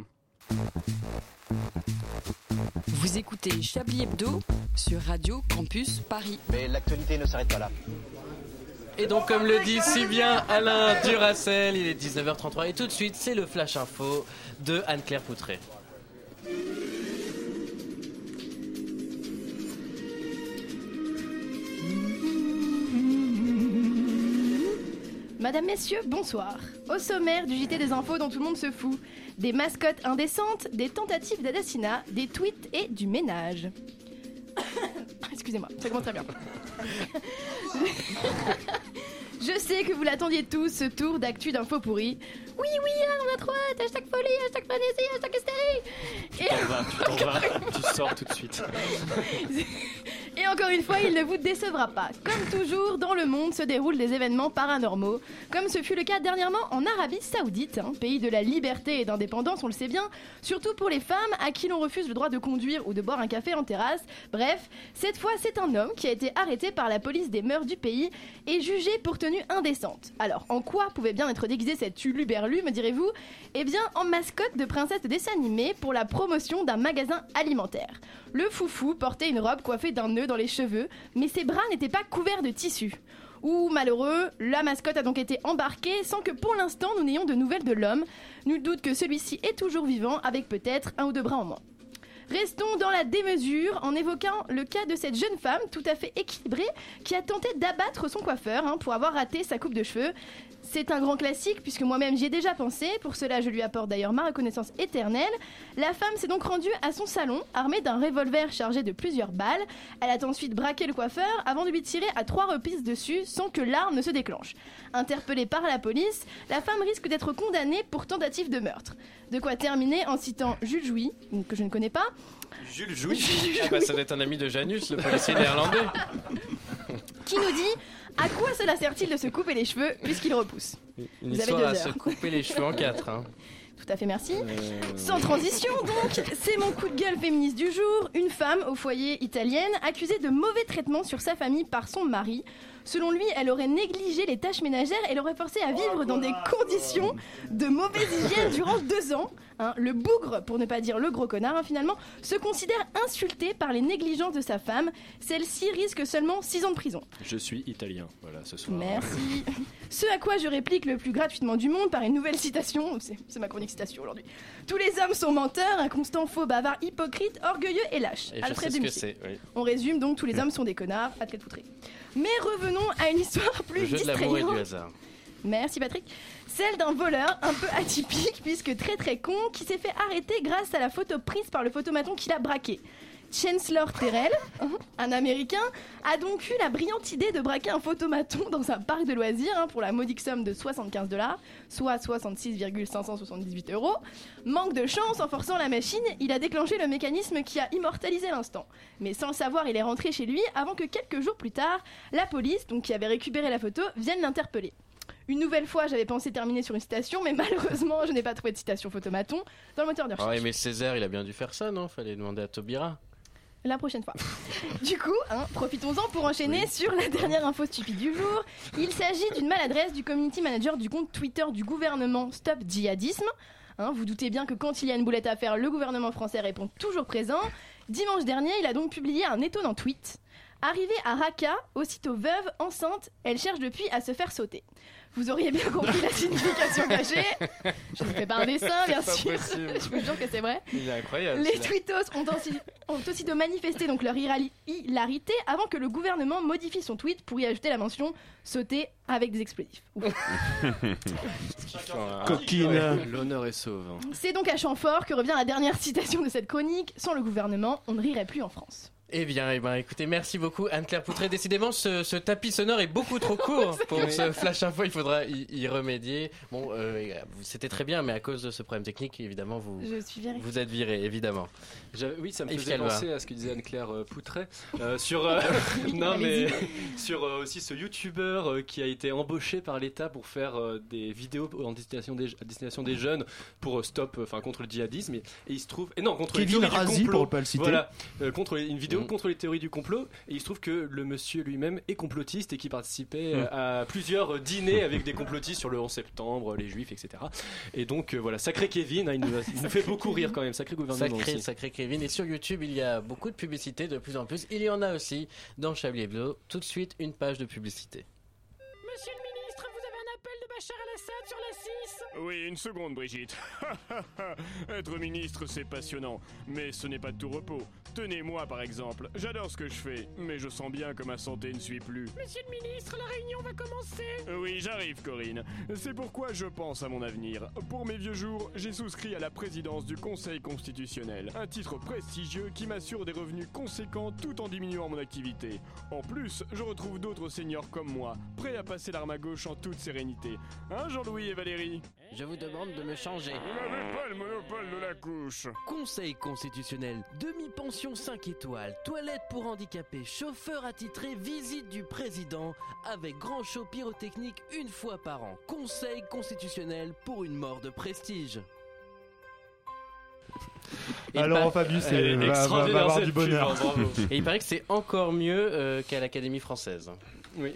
Vous écoutez Chablis Hebdo sur Radio Campus Paris. Mais l'actualité ne s'arrête pas là. Et donc, comme le dit si bien Alain Duracel, il est 19h33 et tout de suite, c'est le Flash Info de Anne-Claire Poutré. Madame, Messieurs, bonsoir. Au sommaire du JT des infos dont tout le monde se fout. Des mascottes indécentes, des tentatives d'assassinat, des tweets et du ménage. Excusez-moi, ça commence très bien. Je sais que vous l'attendiez tous, ce tour d'actu d'infos pourries. Oui, oui, là, on a trop hâte, hashtag folie, hashtag frénésie, hashtag hystérie. Tu t'en vas, tu t'en vas, tu sors tout de suite. Et encore une fois, il ne vous décevra pas. Comme toujours, dans le monde se déroulent des événements paranormaux, comme ce fut le cas dernièrement en Arabie Saoudite, hein, pays de la liberté et d'indépendance, on le sait bien, surtout pour les femmes à qui l'on refuse le droit de conduire ou de boire un café en terrasse. Bref, cette fois, c'est un homme qui a été arrêté par la police des mœurs du pays et jugé pour tenue indécente. Alors, en quoi pouvait bien être déguisé cet uluberlu, me direz-vous? Eh bien, en mascotte de princesse de dessin animé pour la promotion d'un magasin alimentaire. Le foufou portait une robe coiffée d'un nœud dans les cheveux, mais ses bras n'étaient pas couverts de tissu. Ou malheureux, la mascotte a donc été embarquée sans que pour l'instant nous n'ayons de nouvelles de l'homme. Nul doute que celui-ci est toujours vivant avec peut-être un ou deux bras en moins. Restons dans la démesure en évoquant le cas de cette jeune femme tout à fait équilibrée qui a tenté d'abattre son coiffeur hein, pour avoir raté sa coupe de cheveux. C'est un grand classique puisque moi-même j'y ai déjà pensé, pour cela je lui apporte d'ailleurs ma reconnaissance éternelle. La femme s'est donc rendue à son salon armée d'un revolver chargé de plusieurs balles. Elle a ensuite braqué le coiffeur avant de lui tirer à trois reprises dessus sans que l'arme ne se déclenche. Interpellée par la police, la femme risque d'être condamnée pour tentative de meurtre. De quoi terminer en citant Jules Jouy, que je ne connais pas, Jules Jouy Ah bah ça doit être un ami de Janus, le policier néerlandais. qui nous dit à quoi cela sert-il de se couper les cheveux puisqu'il repousse Une Vous avez histoire à heures. se couper les cheveux en quatre. hein. Tout à fait, merci. Euh, Sans transition, donc, c'est mon coup de gueule féministe du jour. Une femme au foyer italienne accusée de mauvais traitements sur sa famille par son mari. Selon lui, elle aurait négligé les tâches ménagères et l'aurait forcé à vivre dans des conditions de mauvaise hygiène durant deux ans. Hein, le bougre, pour ne pas dire le gros connard, hein, finalement, se considère insulté par les négligences de sa femme. Celle-ci risque seulement six ans de prison. Je suis italien, voilà, ce soir. Merci. Ce à quoi je réplique le plus gratuitement du monde par une nouvelle citation. C'est ma chronique citation aujourd'hui. Tous les hommes sont menteurs, inconstants, faux, bavards, hypocrites, orgueilleux et lâches. Et je sais ce que oui. On résume donc tous les hommes sont des connards, Alfred Poutré. Mais revenons à une histoire plus Le jeu de l'amour et du hasard. Merci Patrick. Celle d'un voleur un peu atypique puisque très très con qui s'est fait arrêter grâce à la photo prise par le photomaton qu'il a braqué. Chancellor Terrell, un Américain, a donc eu la brillante idée de braquer un photomaton dans un parc de loisirs hein, pour la modique somme de 75 dollars, soit 66,578 euros. Manque de chance, en forçant la machine, il a déclenché le mécanisme qui a immortalisé l'instant. Mais sans le savoir, il est rentré chez lui avant que quelques jours plus tard, la police, donc qui avait récupéré la photo, vienne l'interpeller. Une nouvelle fois, j'avais pensé terminer sur une citation, mais malheureusement, je n'ai pas trouvé de citation photomaton dans le moteur de Ah recherche. ouais, mais Césaire, il a bien dû faire ça, non? Fallait demander à Taubira. La prochaine fois. du coup, hein, profitons-en pour enchaîner sur la dernière info stupide du jour. Il s'agit d'une maladresse du community manager du compte Twitter du gouvernement Stop Djihadisme. Hein, vous doutez bien que quand il y a une boulette à faire, le gouvernement français répond toujours présent. Dimanche dernier, il a donc publié un étonnant tweet. Arrivée à Raqqa, aussitôt veuve, enceinte, elle cherche depuis à se faire sauter. Vous auriez bien compris la signification cachée. Je ne fais pas un dessin, bien pas sûr. possible. Je vous jure que c'est vrai. Il est incroyable. Les tweetos ont, aussi, ont aussitôt manifesté donc leur hilarité avant que le gouvernement modifie son tweet pour y ajouter la mention sauter avec des explosifs. Ouf. Coquine. L'honneur est sauve. hein. C'est donc à Chamfort que revient la dernière citation de cette chronique. Sans le gouvernement, on ne rirait plus en France. Eh bien, eh ben, écoutez, merci beaucoup Anne-Claire Poutré. Décidément, ce, ce tapis sonore est beaucoup trop court pour ce flash info. Il faudra y, y remédier. Bon, euh, c'était très bien, mais à cause de ce problème technique, évidemment, vous, Je suis virée. vous êtes viré, évidemment. Oui, ça me Yves faisait Calva. penser à ce que disait Anne-Claire euh, Poutré euh, sur euh, non mais sur euh, aussi ce youtubeur euh, qui a été embauché par l'État pour faire euh, des vidéos en destination des, à destination des jeunes pour euh, stop euh, enfin contre le djihadisme et, et il se trouve et non contre les Kevin du Razi, complot. pour pas le citer. Voilà, euh, contre les- une vidéo vidéo contre les théories du complot. Et il se trouve que le monsieur lui-même est complotiste et qui participait Mm. à plusieurs dîners avec des complotistes sur le 11 septembre, les juifs, etc. Et donc euh, voilà, sacré Kevin, hein, il, nous, il nous fait beaucoup rire quand même, sacré gouvernement Sacré, aussi. sacré Kevin. Et sur YouTube, il y a beaucoup de publicités de plus en plus. Il y en a aussi dans Chablis Hebdo. Tout de suite, une page de publicité. Monsieur le ministre, vous avez un appel de Bachar al-Assad sur la 6 Oui, une seconde, Brigitte. Être ministre, c'est passionnant, mais ce n'est pas de tout repos. Tenez-moi, par exemple. J'adore ce que je fais, mais je sens bien que ma santé ne suit plus. Monsieur le ministre, la réunion va commencer Oui, j'arrive, Corinne. C'est pourquoi je pense à mon avenir. Pour mes vieux jours, j'ai souscrit à la présidence du Conseil constitutionnel, un titre prestigieux qui m'assure des revenus conséquents tout en diminuant mon activité. En plus, je retrouve d'autres seniors comme moi, prêts à passer l'arme à gauche en toute sérénité. Hein, Jean-Louis et Valérie? Je vous demande de me changer. Vous n'avez pas le monopole de la couche. Conseil constitutionnel, demi-pension 5 étoiles, toilette pour handicapés, chauffeur attitré, visite du président, avec grand show pyrotechnique une fois par an. Conseil constitutionnel pour une mort de prestige. Et Alors, paraît- Fabius, c'est- va- va- avoir du bonheur. hein. Et il paraît que c'est encore mieux euh, qu'à l'Académie française. Oui.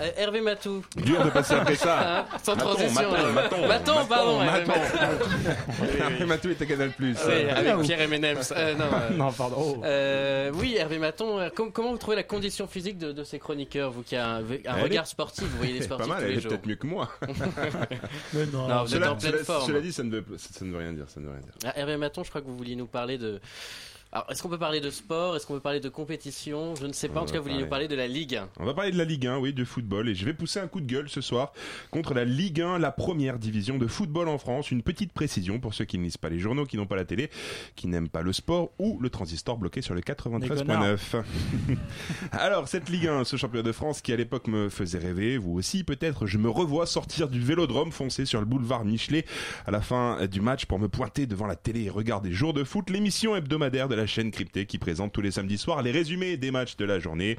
Euh, Hervé Matou. Dur de passer après ça. Hein, Sans Maton, transition. Maton. Maton, Maton, pardon. Hervé Maton. Maton. Hervé Matou est à Canal Plus. Oui, avec Pierre M&M's. Euh, non, euh, Non, pardon. euh, oui, Hervé Maton, com- comment vous trouvez la condition physique de, de ces chroniqueurs, vous qui avez un, un Elle regard est- sportif, vous voyez les Pas sportifs mal, tous elle les est jours. peut-être mieux que moi. Mais non. Non, vous êtes cela, en pleine cela- forme. cela dit, ça ne, veut, ça ne veut rien dire. Ça ne veut rien dire. Ah, Hervé Maton, je crois que vous vouliez nous parler de. Alors, est-ce qu'on peut parler de sport? Est-ce qu'on peut parler de compétition? Je ne sais pas. On En tout cas, vous vouliez nous parler de la Ligue 1. On va parler de la Ligue 1, oui, de football, et je vais pousser un coup de gueule ce soir contre la Ligue 1, la première division de football en France. Une petite précision pour ceux qui ne lisent pas les journaux, qui n'ont pas la télé, qui n'aiment pas le sport ou le transistor bloqué sur le 93.9. Alors, cette Ligue 1, ce championnat de France qui à l'époque me faisait rêver, vous aussi peut-être, je me revois sortir du vélodrome, foncer sur le boulevard Michelet à la fin du match pour me pointer devant la télé et regarder Jour de foot, l'émission hebdomadaire de la chaîne cryptée qui présente tous les samedis soirs les résumés des matchs de la journée.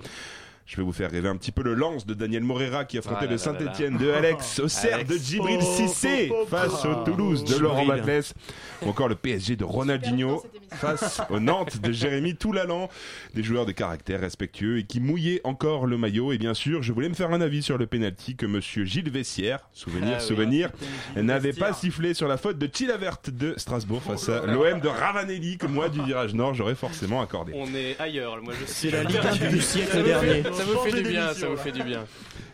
Je vais vous faire rêver un petit peu le lance de Daniel Morera qui affrontait Ah le Saint-Etienne de Alex, au cerf Alex. de Djibril Oh, Cissé oh, oh, face oh. au Toulouse de. Laurent Baclès, ou encore le PSG de Ronaldinho face au Nantes de Jérémy Toulalan, des joueurs de caractère respectueux et qui mouillaient encore le maillot. Et bien sûr, je voulais me faire un avis sur le penalty que monsieur Gilles Vessière, souvenir, Ah oui. souvenir, Gilles n'avait pas sifflé sur la faute de Chilavert de Strasbourg face à l'OM de Ravanelli que moi du virage nord j'aurais forcément accordé. On est ailleurs, moi je C'est suis la Ligue 1 perdu. du siècle dernier. ça vous fait du bien, ça vous fait du bien.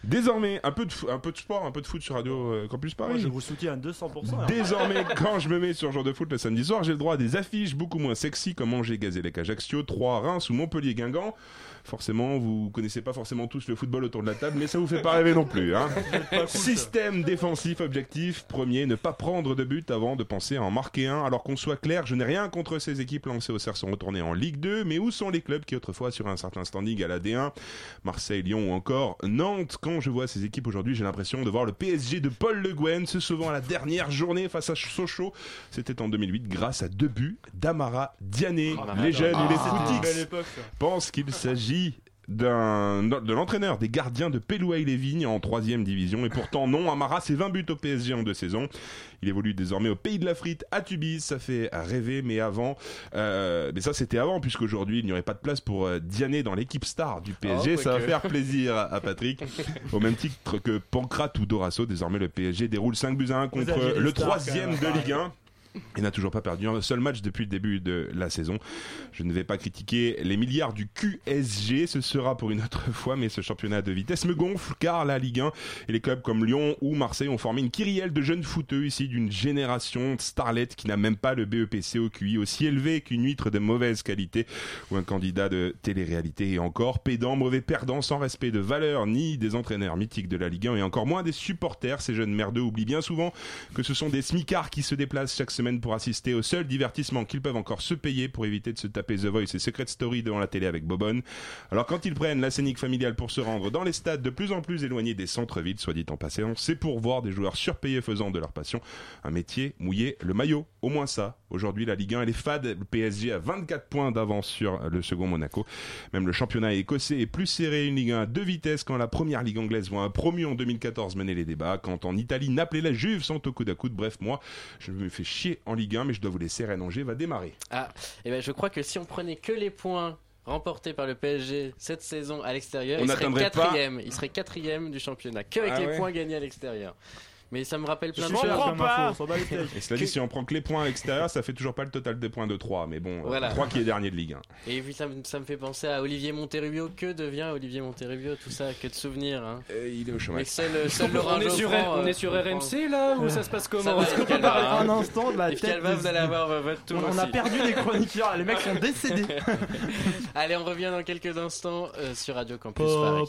Désormais, un peu de, un peu de sport, un peu de foot sur Radio euh, Campus Moi, Paris. je vous soutiens à 200%. hein. Désormais, quand je me mets sur jour de foot le samedi soir, j'ai le droit à des affiches beaucoup moins sexy comme Angers Gazélec Ajaccio, Troyes Reims ou Montpellier Guingamp. Forcément, vous connaissez pas forcément tous le football autour de la table, mais ça vous fait pas rêver non plus. Hein. Système défensif objectif, premier, ne pas prendre de but avant de penser à en marquer un. Alors qu'on soit clair, je n'ai rien contre ces équipes lancées au cerf sont retournées en Ligue 2, mais où sont les clubs qui autrefois assuraient un certain standing à la D1 Marseille, Lyon ou encore Nantes? Quand je vois ces équipes aujourd'hui, j'ai l'impression de voir le PSG de Paul Le Guen se sauvant à la dernière journée face à Sochaux. C'était en 2008 grâce à deux buts d'Amara Diané. les jeunes ou les Ah, footix pensent qu'il s'agit de l'entraîneur des gardiens de Pelouaille-les-Vignes en troisième division. Et pourtant non Amara c'est 20 buts au PSG en deux saisons. Il évolue désormais au pays de la frite à Tubize ça fait rêver mais avant euh, mais ça c'était avant puisqu'aujourd'hui il n'y aurait pas de place pour euh, Diané dans l'équipe star du PSG Oh, ça va faire plaisir à, Patrick. Au même titre que Pancrate ou Dorasso désormais le PSG déroule 5 buts à 1 Vous contre le troisième de Ligue 1 il n'a toujours pas perdu un seul match depuis le début de la saison. Je ne vais pas critiquer les milliards du QSG, ce sera pour une autre fois, mais ce championnat de vitesse me gonfle car la Ligue 1 et les clubs comme Lyon ou Marseille ont formé une kyrielle de jeunes footeux ici d'une génération de starlettes qui n'a même pas le BEPC au QI aussi élevé qu'une huître de mauvaise qualité ou un candidat de télé-réalité et encore pédant, mauvais perdant, sans respect de valeur ni des entraîneurs mythiques de la Ligue 1 et encore moins des supporters. Ces jeunes merdeux oublient bien souvent que ce sont des smicards qui se déplacent chaque semaine pour assister au seul divertissement qu'ils peuvent encore se payer pour éviter de se taper The Voice et Secret Story devant la télé avec Bobonne. Alors quand ils prennent la scénique familiale pour se rendre dans les stades de plus en plus éloignés des centres-villes, soit dit en passant, c'est pour voir des joueurs surpayés faisant de leur passion un métier, mouiller le maillot. Au moins ça. Aujourd'hui, la Ligue 1, elle est fade. Le PSG a 24 points d'avance sur le second Monaco. Même le championnat écossais est plus serré. Une Ligue 1 à deux vitesses quand la première Ligue anglaise voit un promu en 2014 mener les débats. Quand en Italie, Naples et la Juve sont au coude à coude. Bref, moi, je me fais chier en Ligue 1, mais je dois vous laisser. Rennes Angers va démarrer. Ah, et ben je crois que si on prenait que les points remporté par le PSG cette saison à l'extérieur, il serait pas- quatrième. Il serait quatrième du championnat, que avec Ah les ouais. points gagnés à l'extérieur. Mais ça me rappelle plein de choses. Et cela dit, Que- si on prend que les points à l'extérieur, ça fait toujours pas le total des points de 3. Mais bon, Voilà. 3 qui est dernier de Ligue 1. Et puis ça, me- ça me fait penser à Olivier Monterrubio. Que devient Olivier Monterubio Tout ça, que de souvenirs. Hein. il est au Mais chômage. seul, seul Laurent on est sur, Geoffrand, on euh, est sur. RMC là ou ça se passe comment va, Est-ce qu'on Yves peut Calva, parler hein. un instant de la tête Calva, des- vous allez avoir euh, votre tour On a perdu les chroniqueurs, les mecs sont décédés. Allez, on revient dans quelques instants euh, sur Radio Campus Paris.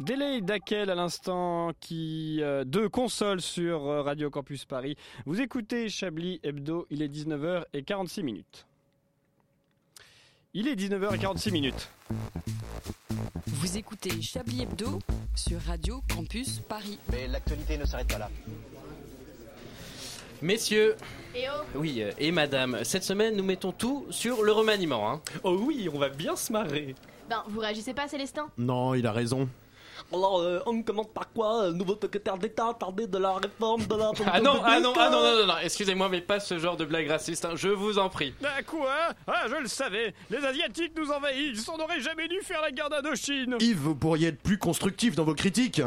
Délai d'Aquel à l'instant qui euh, deux consoles sur euh, Radio Campus Paris. Vous écoutez Chablis Hebdo, il est 19h46 minutes. Il est 19h46 minutes. Vous écoutez Chablis Hebdo sur Radio Campus Paris. Mais l'actualité ne s'arrête pas là. Messieurs, Et oh oui, euh, et madame, cette semaine, nous mettons tout sur le remaniement. Hein. Oh oui, on va bien se marrer. Ben, vous réagissez pas, Célestin? Non, il a raison. Alors, euh, on commence par quoi euh, Nouveau secrétaire d'État, tardé de la réforme de la... Ah non, ah non, ah non, non, non, non, excusez-moi, mais pas ce genre de blague raciste, hein, je vous en prie. Ah quoi? Ah je le savais Les Asiatiques nous envahissent On n'aurait jamais dû faire la guerre d'Indochine Yves, vous pourriez être plus constructif dans vos critiques.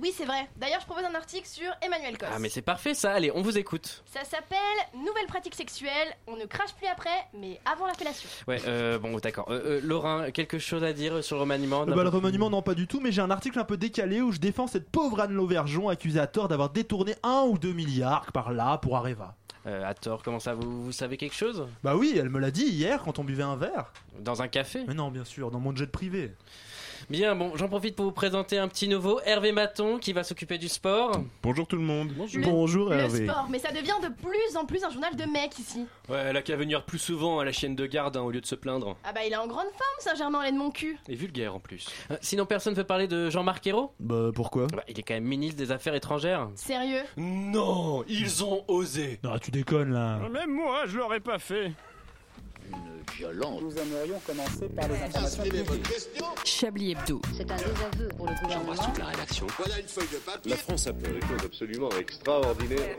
Oui, c'est vrai. D'ailleurs, je propose un article sur Emmanuel Cos. Ah mais c'est parfait ça, allez, on vous écoute. Ça s'appelle Nouvelle pratique sexuelle. On ne crache plus après, mais avant l'appellation. Ouais, euh, bon, d'accord. Euh, euh, Laurent, quelque chose à dire sur le remaniement Euh, bah, le remaniement, non, pas du tout, mais j'ai un article un peu décalé où je défends cette pauvre Anne Lauvergeon accusée à tort d'avoir détourné un ou deux milliards par là pour Areva. Euh, à tort, comment ça, vous, vous savez quelque chose? Bah oui, elle me l'a dit hier quand on buvait un verre. Dans un café? Mais non, bien sûr, dans mon jet privé. Bien, bon, j'en profite pour vous présenter un petit nouveau, Hervé Maton, qui va s'occuper du sport. Bonjour tout le monde. Le- Le sport, mais ça devient de plus en plus un journal de mecs ici. Ouais, elle a qu'à venir plus souvent à la chienne de garde hein, au lieu de se plaindre. Ah bah il est en grande forme, Saint-Germain, de mon cul. Et vulgaire en plus. Euh, Sinon, personne ne veut parler de Jean-Marc Ayrault? Bah pourquoi? Bah, Il est quand même ministre des Affaires étrangères. Sérieux? Non, ils ont osé. Non, tu déconnes là. Même moi, je l'aurais pas fait. Une violence. Nous aimerions commencer par les informations publiques. Chablis Hebdo. C'est un désaveu pour le gouvernement. la rédaction. Voilà une feuille de papier. La France a fait des choses absolument extraordinaires.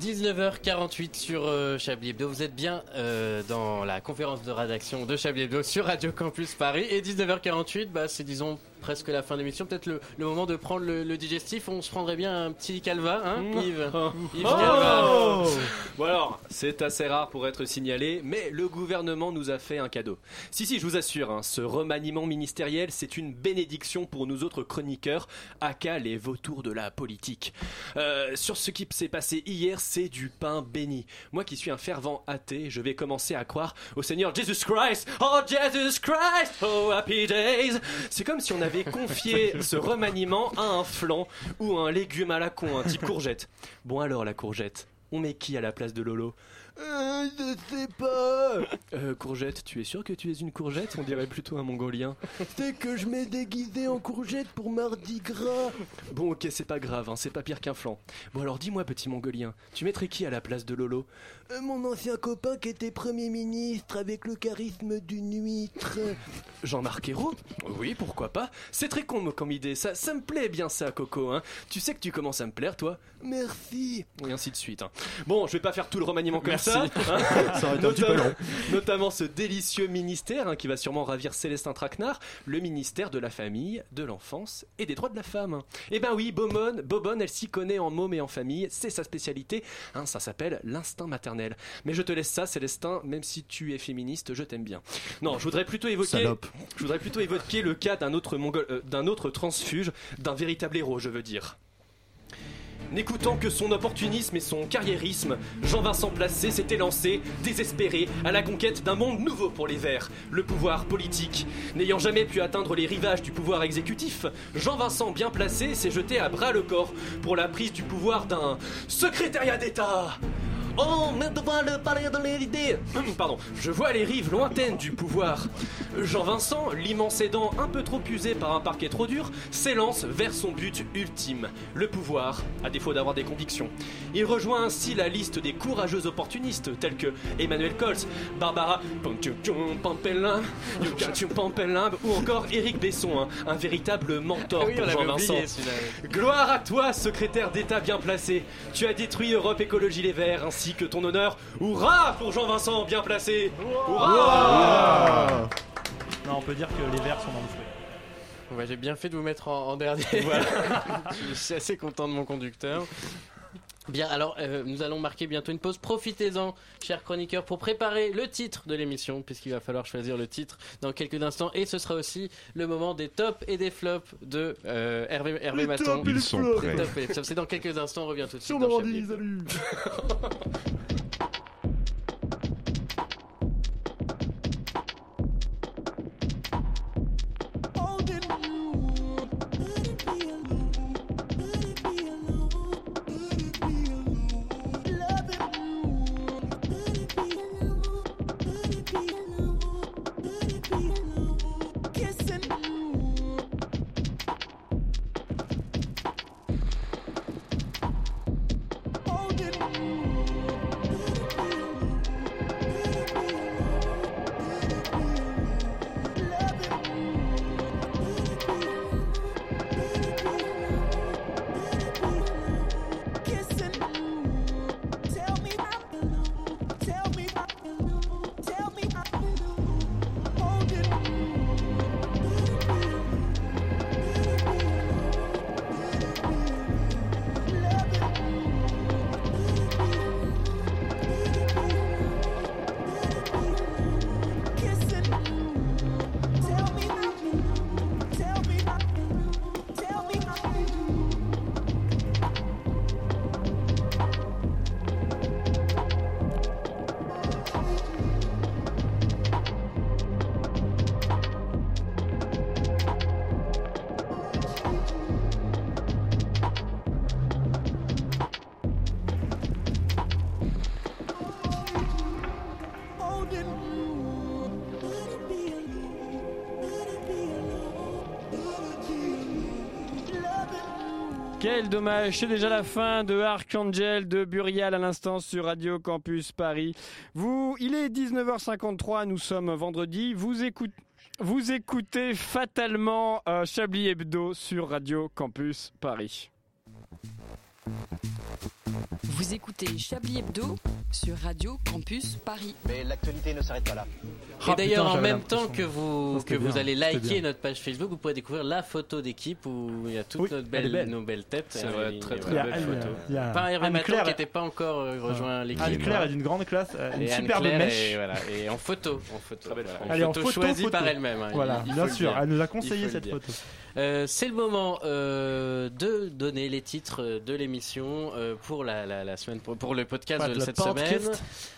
19h48 sur euh, Chablis Hebdo. Vous êtes bien euh, dans la conférence de rédaction de Chablis Hebdo sur Radio Campus Paris. Et 19h48, bah, c'est disons presque la fin de l'émission. Peut-être le, le moment de prendre le, le digestif. On se prendrait bien un petit calva, hein, Yves Yves Calva. Oh Bon alors, c'est assez rare pour être signalé, mais le gouvernement nous a fait un cadeau. Si, si, je vous assure, hein, ce remaniement ministériel, c'est une bénédiction pour nous autres chroniqueurs, aka les vautours de la politique. Euh, sur ce qui s'est passé hier, c'est du pain béni. Moi qui suis un fervent athée, je vais commencer à croire au Seigneur Jesus Christ. Oh Jesus Christ, oh happy days. C'est comme si on avait confié ce remaniement à un flan ou un légume à la con, un type courgette. Bon alors la courgette, on met qui à la place de Lolo? Euh, je sais pas. Euh, courgette, tu es sûr que tu es une courgette? On dirait plutôt un mongolien. C'est que je m'ai déguisé en courgette pour mardi gras. Bon, ok, c'est pas grave, hein, c'est pas pire qu'un flan. Bon, alors dis-moi, petit mongolien, tu mettrais qui à la place de Lolo? Euh, Mon ancien copain qui était Premier ministre avec le charisme d'une huître. Jean-Marc Ayrault? Oui, pourquoi pas C'est très con comme idée, ça, ça me plaît bien ça, Coco. Hein. Tu sais que tu commences à me plaire, toi? Merci. Et ainsi de suite. hein. Bon, je vais pas faire tout le remaniement comme Merci. ça. Ça aurait été un petit peu Notamment- long. Notamment ce délicieux ministère hein, qui va sûrement ravir Célestin Traquenard, le ministère de la famille, de l'enfance et des droits de la femme. Eh ben oui, Bobonne, Bobonne, elle s'y connaît en môme et en famille, c'est sa spécialité, hein, ça s'appelle l'instinct maternel. Mais je te laisse ça, Célestin, même si tu es féministe, je t'aime bien. Non, je voudrais plutôt évoquer, Salope. je voudrais plutôt évoquer le cas d'un autre mongol, euh, d'un autre transfuge, d'un véritable héros, je veux dire. N'écoutant que son opportunisme et son carriérisme, Jean-Vincent Placé s'était lancé, désespéré, à la conquête d'un monde nouveau pour les Verts, le pouvoir politique. N'ayant jamais pu atteindre les rivages du pouvoir exécutif, Jean-Vincent bien placé s'est jeté à bras le corps pour la prise du pouvoir d'un secrétariat d'État. Oh, mais devant le palais de l'idée Pardon, je vois les rives lointaines du pouvoir. Jean-Vincent, l'immense aidant un peu trop usé par un parquet trop dur, s'élance vers son but ultime, le pouvoir, à défaut d'avoir des convictions. Il rejoint ainsi la liste des courageux opportunistes tels que Emmanuel Colts, Barbara Pampelin, Pampelin ou encore Éric Besson, hein, un véritable mentor Oui, on pour Jean-Vincent. Gloire à toi, secrétaire d'État bien placé. Tu as détruit Europe Écologie Les Verts ainsi que ton honneur. Hurrah pour Jean-Vincent bien placé. Hurrah Non, on peut dire que les verts sont dans le fouet. Ouais, J'ai bien fait de vous mettre en, en dernier. je suis assez content de mon conducteur. Bien, alors euh, nous allons marquer bientôt une pause. Profitez-en, chers chroniqueurs, pour préparer le titre de l'émission, puisqu'il va falloir choisir le titre dans quelques instants. Et ce sera aussi le moment des tops et des flops de euh, Hervé, Hervé Les Maton. Ils sont flops. prêts. C'est dans quelques instants, on revient tout de suite. Sur dans salut Quel dommage, c'est déjà la fin de Archangel de Burial à l'instant sur Radio Campus Paris. Vous, il est 19h53, nous sommes vendredi. Vous écoutez. Fatalement euh, Chablis Hebdo sur Radio Campus Paris. Vous écoutez Chablis Hebdo sur Radio Campus Paris. Mais l'actualité ne s'arrête pas là. Et d'ailleurs, en même temps que vous, que vous allez liker notre page Facebook, vous pourrez découvrir la photo d'équipe où il y a toutes Oui, notre belle- belle. nos belles têtes. C'est il- très, très voilà, belle photo. Il y a Pas Hervé Maton qui n'était pas encore euh, rejoint l'équipe. Anne-Claire est d'une grande classe, euh, une Et superbe mèche. voilà, et en photo. En photo, voilà. Elle est en photo photo, choisie photo. par elle-même. hein, Voilà, il- il bien sûr, elle nous a Il conseillé cette photo. Euh, c'est le moment euh, de donner les titres de l'émission euh, pour la, la, la semaine pour, pour le podcast Pas de cette podcast. semaine.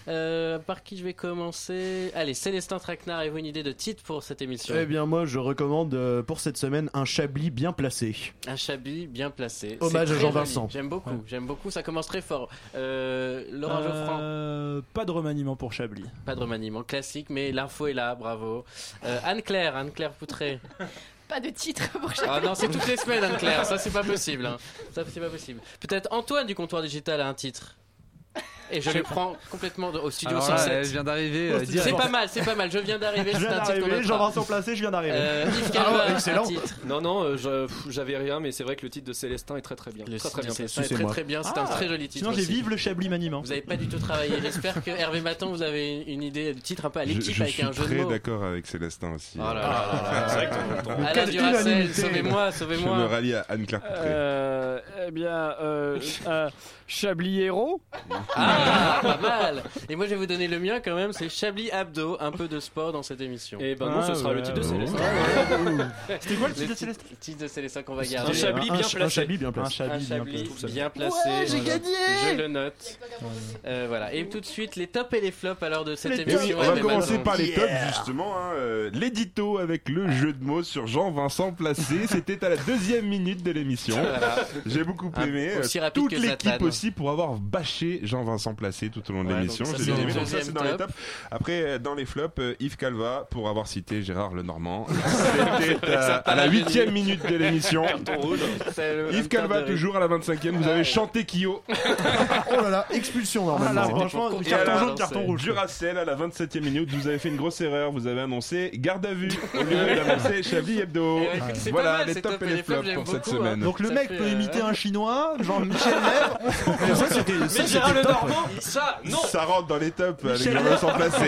Euh, par qui je vais commencer? Allez, Célestin Traquenard, avez-vous une idée de titre pour cette émission? Eh bien, moi, je recommande euh, pour cette semaine un Chablis bien placé. Un Chablis bien placé. Hommage à Jean-Vincent. J'aime beaucoup, j'aime beaucoup. Ça commence très fort. Euh, Laurent Geoffrand. Pas de remaniement pour Chablis. Pas de remaniement classique, mais l'info est là, bravo. Euh, Anne-Claire, Anne-Claire Poutré. Pas de titre pour Ah chaque non, c'est toutes les semaines, Anne-Claire, ça c'est pas possible. hein. Ça c'est pas possible. Peut-être Antoine du comptoir digital a un titre. Et je le prends complètement au studio Alors là, 107. elle vient d'arriver, euh, C'est pas mal, c'est pas mal. Je viens d'arriver. Je c'est viens un titre qu'on d'arriver, notera. Jean-Vincent Placé, je viens d'arriver. Euh, Yves Ah un excellent. titre. Non, non, euh, je- pff, j'avais rien, mais c'est vrai que le titre de Célestin est très très bien. Le très très titre bien. de Célestin est très très bien, c'est un Ah. très joli titre. Sinon, j'ai aussi. Vive le Chablis maniement. Vous avez pas du tout travaillé. J'espère que Hervé Maton, vous avez une idée de titre un peu à Je, l'équipe je avec suis un jeu de très mots. d'accord avec Célestin aussi. Oh là là là là. C'est vrai que ton- ton- Alain Quelle Duracell, unanimité. sauvez-moi, Je sauvez-moi. me rallie à Anne-Claire Poutré. Euh, eh bien, euh, euh, Chablis Héros. Ah, pas mal. Et moi, je vais vous donner le mien quand même. C'est Chablis Abdo, un peu de sport dans cette émission. Et ben non, ce Ah, sera le titre de. Célestin. C'était quoi le Le titre de ti- Célestin titre de Célestin qu'on va Un garder. Chablis un, bien. Chablis bien placé. Un Chablis bien placé. bien placé. j'ai gagné Je le note. Euh, voilà. Et tout de suite, les tops et les flops alors de cette émission. on va commencer par les tops justement. hein, euh, L'édito avec le jeu de mots sur Jean-Vincent Placé. C'était à la deuxième minute de l'émission. Voilà. J'ai beaucoup aimé. euh, aussi rapide Toute l'équipe aussi pour avoir bâché Jean-Vincent Placé tout au long de Ouais, l'émission. ça, J'ai c'est bien le aimé. Donc ça, deuxième c'est dans les top. tops. Après, euh, dans les flops, euh, Yves Calva pour avoir cité Gérard Lenormand. C'était euh, à la huitième minute de l'émission. Yves Calva toujours à la 25e. Vous avez chanté Kyo. Oh là là, expulsion Ah là, normalement. franchement, pour Et carton alors, jaune, carton rouge. Duracell à la 27e minute, vous avez fait une grosse erreur, vous avez annoncé garde à vue au lieu d'annoncer Chablis Hebdo. Eh Voilà mal, les tops top et les flops, pour cette beaucoup, hein. semaine. Donc le mec peut euh, imiter un chinois, Jean-Michel Lèvre. Mais ça, c'était ça, Mais c'était Gérard top. Ça, non Ça rentre dans les tops avec Michel Jean-Vincent Placé.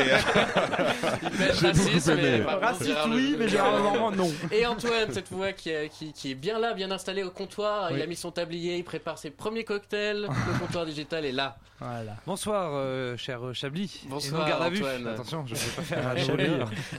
J'ai beaucoup aimé. Raciste, oui, mais Gérard Lenormand, non. Et Antoine, cette fois qui, est- qui, qui est bien là, bien installé au comptoir, il a mis son tablier, il prépare ses premiers cocktails, le comptoir digital est là. Voilà. Bonsoir, euh, cher euh, Chablis. Bonsoir, garde à vue. Antoine. Attention, je ne vais pas faire un Chablis.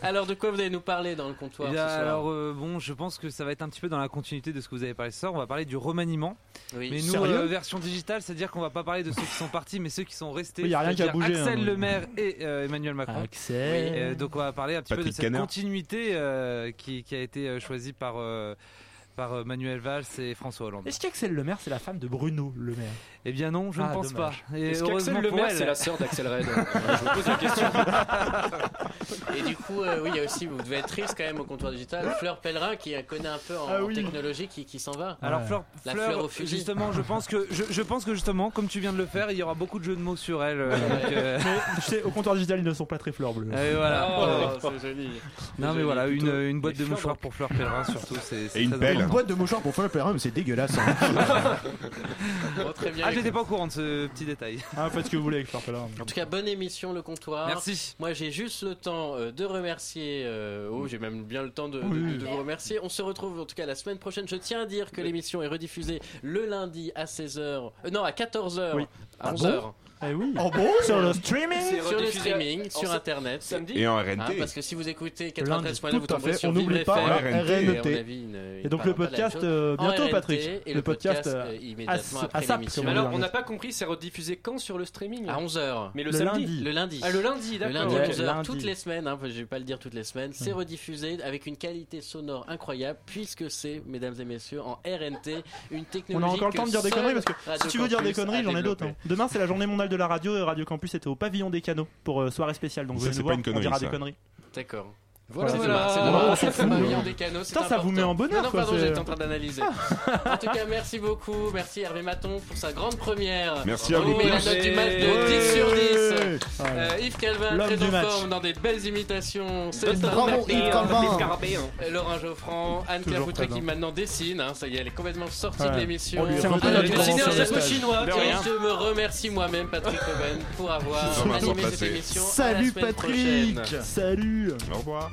Alors de quoi vous allez nous parler dans le Eh comptoir bien, ce soir alors euh, bon, je pense que ça va être un petit peu dans la continuité de ce que vous avez parlé ce soir. On va parler du remaniement. Oui. Mais nous, euh, version digitale, c'est-à-dire qu'on va pas parler de ceux qui sont partis, mais ceux qui sont restés. Oui, y a rien qui a bougé, Axel hein. Le Maire et euh, Emmanuel Macron. Axel. Euh, donc on va parler un petit peu de cette Canard. continuité euh, qui, qui a été choisie par, euh, par Manuel Valls et François Hollande. Est-ce qu'Axel Le Maire, c'est la femme de Bruno Le Maire Eh bien non, je Ah, ne pense dommage. pas. Et Est-ce heureusement qu'Axel Le Maire, c'est la sœur d'Axel Red Je me pose la question. Et du coup, euh, oui, il y a aussi, vous devez être triste quand même au comptoir digital, Fleur Pellerin qui euh, connaît un peu en, Ah oui. technologie qui, qui s'en va. Alors. Fleur, La Fleur, fleur au fusil. justement, je pense que je, je pense que justement, comme tu viens de le faire, il y aura beaucoup de jeux de mots sur elle. euh, donc, euh, Mais tu sais, au comptoir digital, ils ne sont pas très fleurs bleues. et voilà. Oh, c'est joli. non mais joli, voilà, une, une boîte de fleurs, mouchoirs donc. pour Fleur Pellerin surtout. C'est, c'est Et une. Une boîte de mouchoirs pour faire le mais c'est dégueulasse. hein. Bon, très bien. Ah, j'étais pas au courant de ce petit détail. Ah, faites ce que vous voulez avec Fleur Pellerin. En tout cas, bonne émission le comptoir. Merci. Moi, j'ai juste le temps euh, de remercier. euh, oh, j'ai même bien le temps de, de- Oui. de- de vous remercier. On se retrouve en tout cas la semaine prochaine. Je tiens à dire que l'émission est rediffusée le lundi à 16h. euh, non, à 14h. Oui. À Ah 11h. Eh oui. Oh bon Sur le streaming sur le streaming, sur internet. Samedi Et en Hein, RNT. parce que si vous écoutez Lundi, 93.9, vous tomberez sur On n'oublie pas FM. RNT. Et donc le de la podcast euh, bientôt, Patrick. Et Le podcast euh, euh, immédiatement à- après l'émission. on alors, on n'a pas compris, c'est rediffusé quand sur le streaming À 11h. Mais le, Le samedi lundi. Le lundi. Ah, le lundi, Le d'accord. lundi Ouais, à 11h, lundi. toutes les semaines, hein, je vais pas le dire toutes les semaines, c'est rediffusé avec une qualité sonore incroyable, puisque c'est, mesdames et messieurs, en RNT, une On technologie. a encore le temps de dire des conneries parce que si tu veux dire des conneries, a j'en ai d'autres. hein. Demain, c'est la journée mondiale de la radio et Radio Campus était au pavillon des canaux pour euh, soirée spéciale. Donc Ça, venez nous pas voir, on dira ça. des conneries. D'accord. Voilà, Voilà, voilà, c'est c'est dommage. On s'en fout. Marion Descano, c'est Putain, ça vous met en bonheur, Non, non, quoi, pardon, c'est- j'étais en train d'analyser. en tout cas, merci beaucoup. Merci Hervé Maton pour sa grande première. Merci à vous met la note du match de Ouais. 10 sur 10. Ouais. Euh, Yves Calvin, très du en match. forme dans des belles imitations. Célestin Bravo, Yves Calvin. euh, Laurent Geoffrand, Anne Toujours Clapoutré qui maintenant dessine. hein, ça y est, elle est complètement sortie Ouais. de l'émission. Notre dessinée convention geste d'estage. chinois. Je me remercie moi-même, Patrick Coben, pour avoir animé cette émission. Salut Patrick prochaine. Salut Au revoir.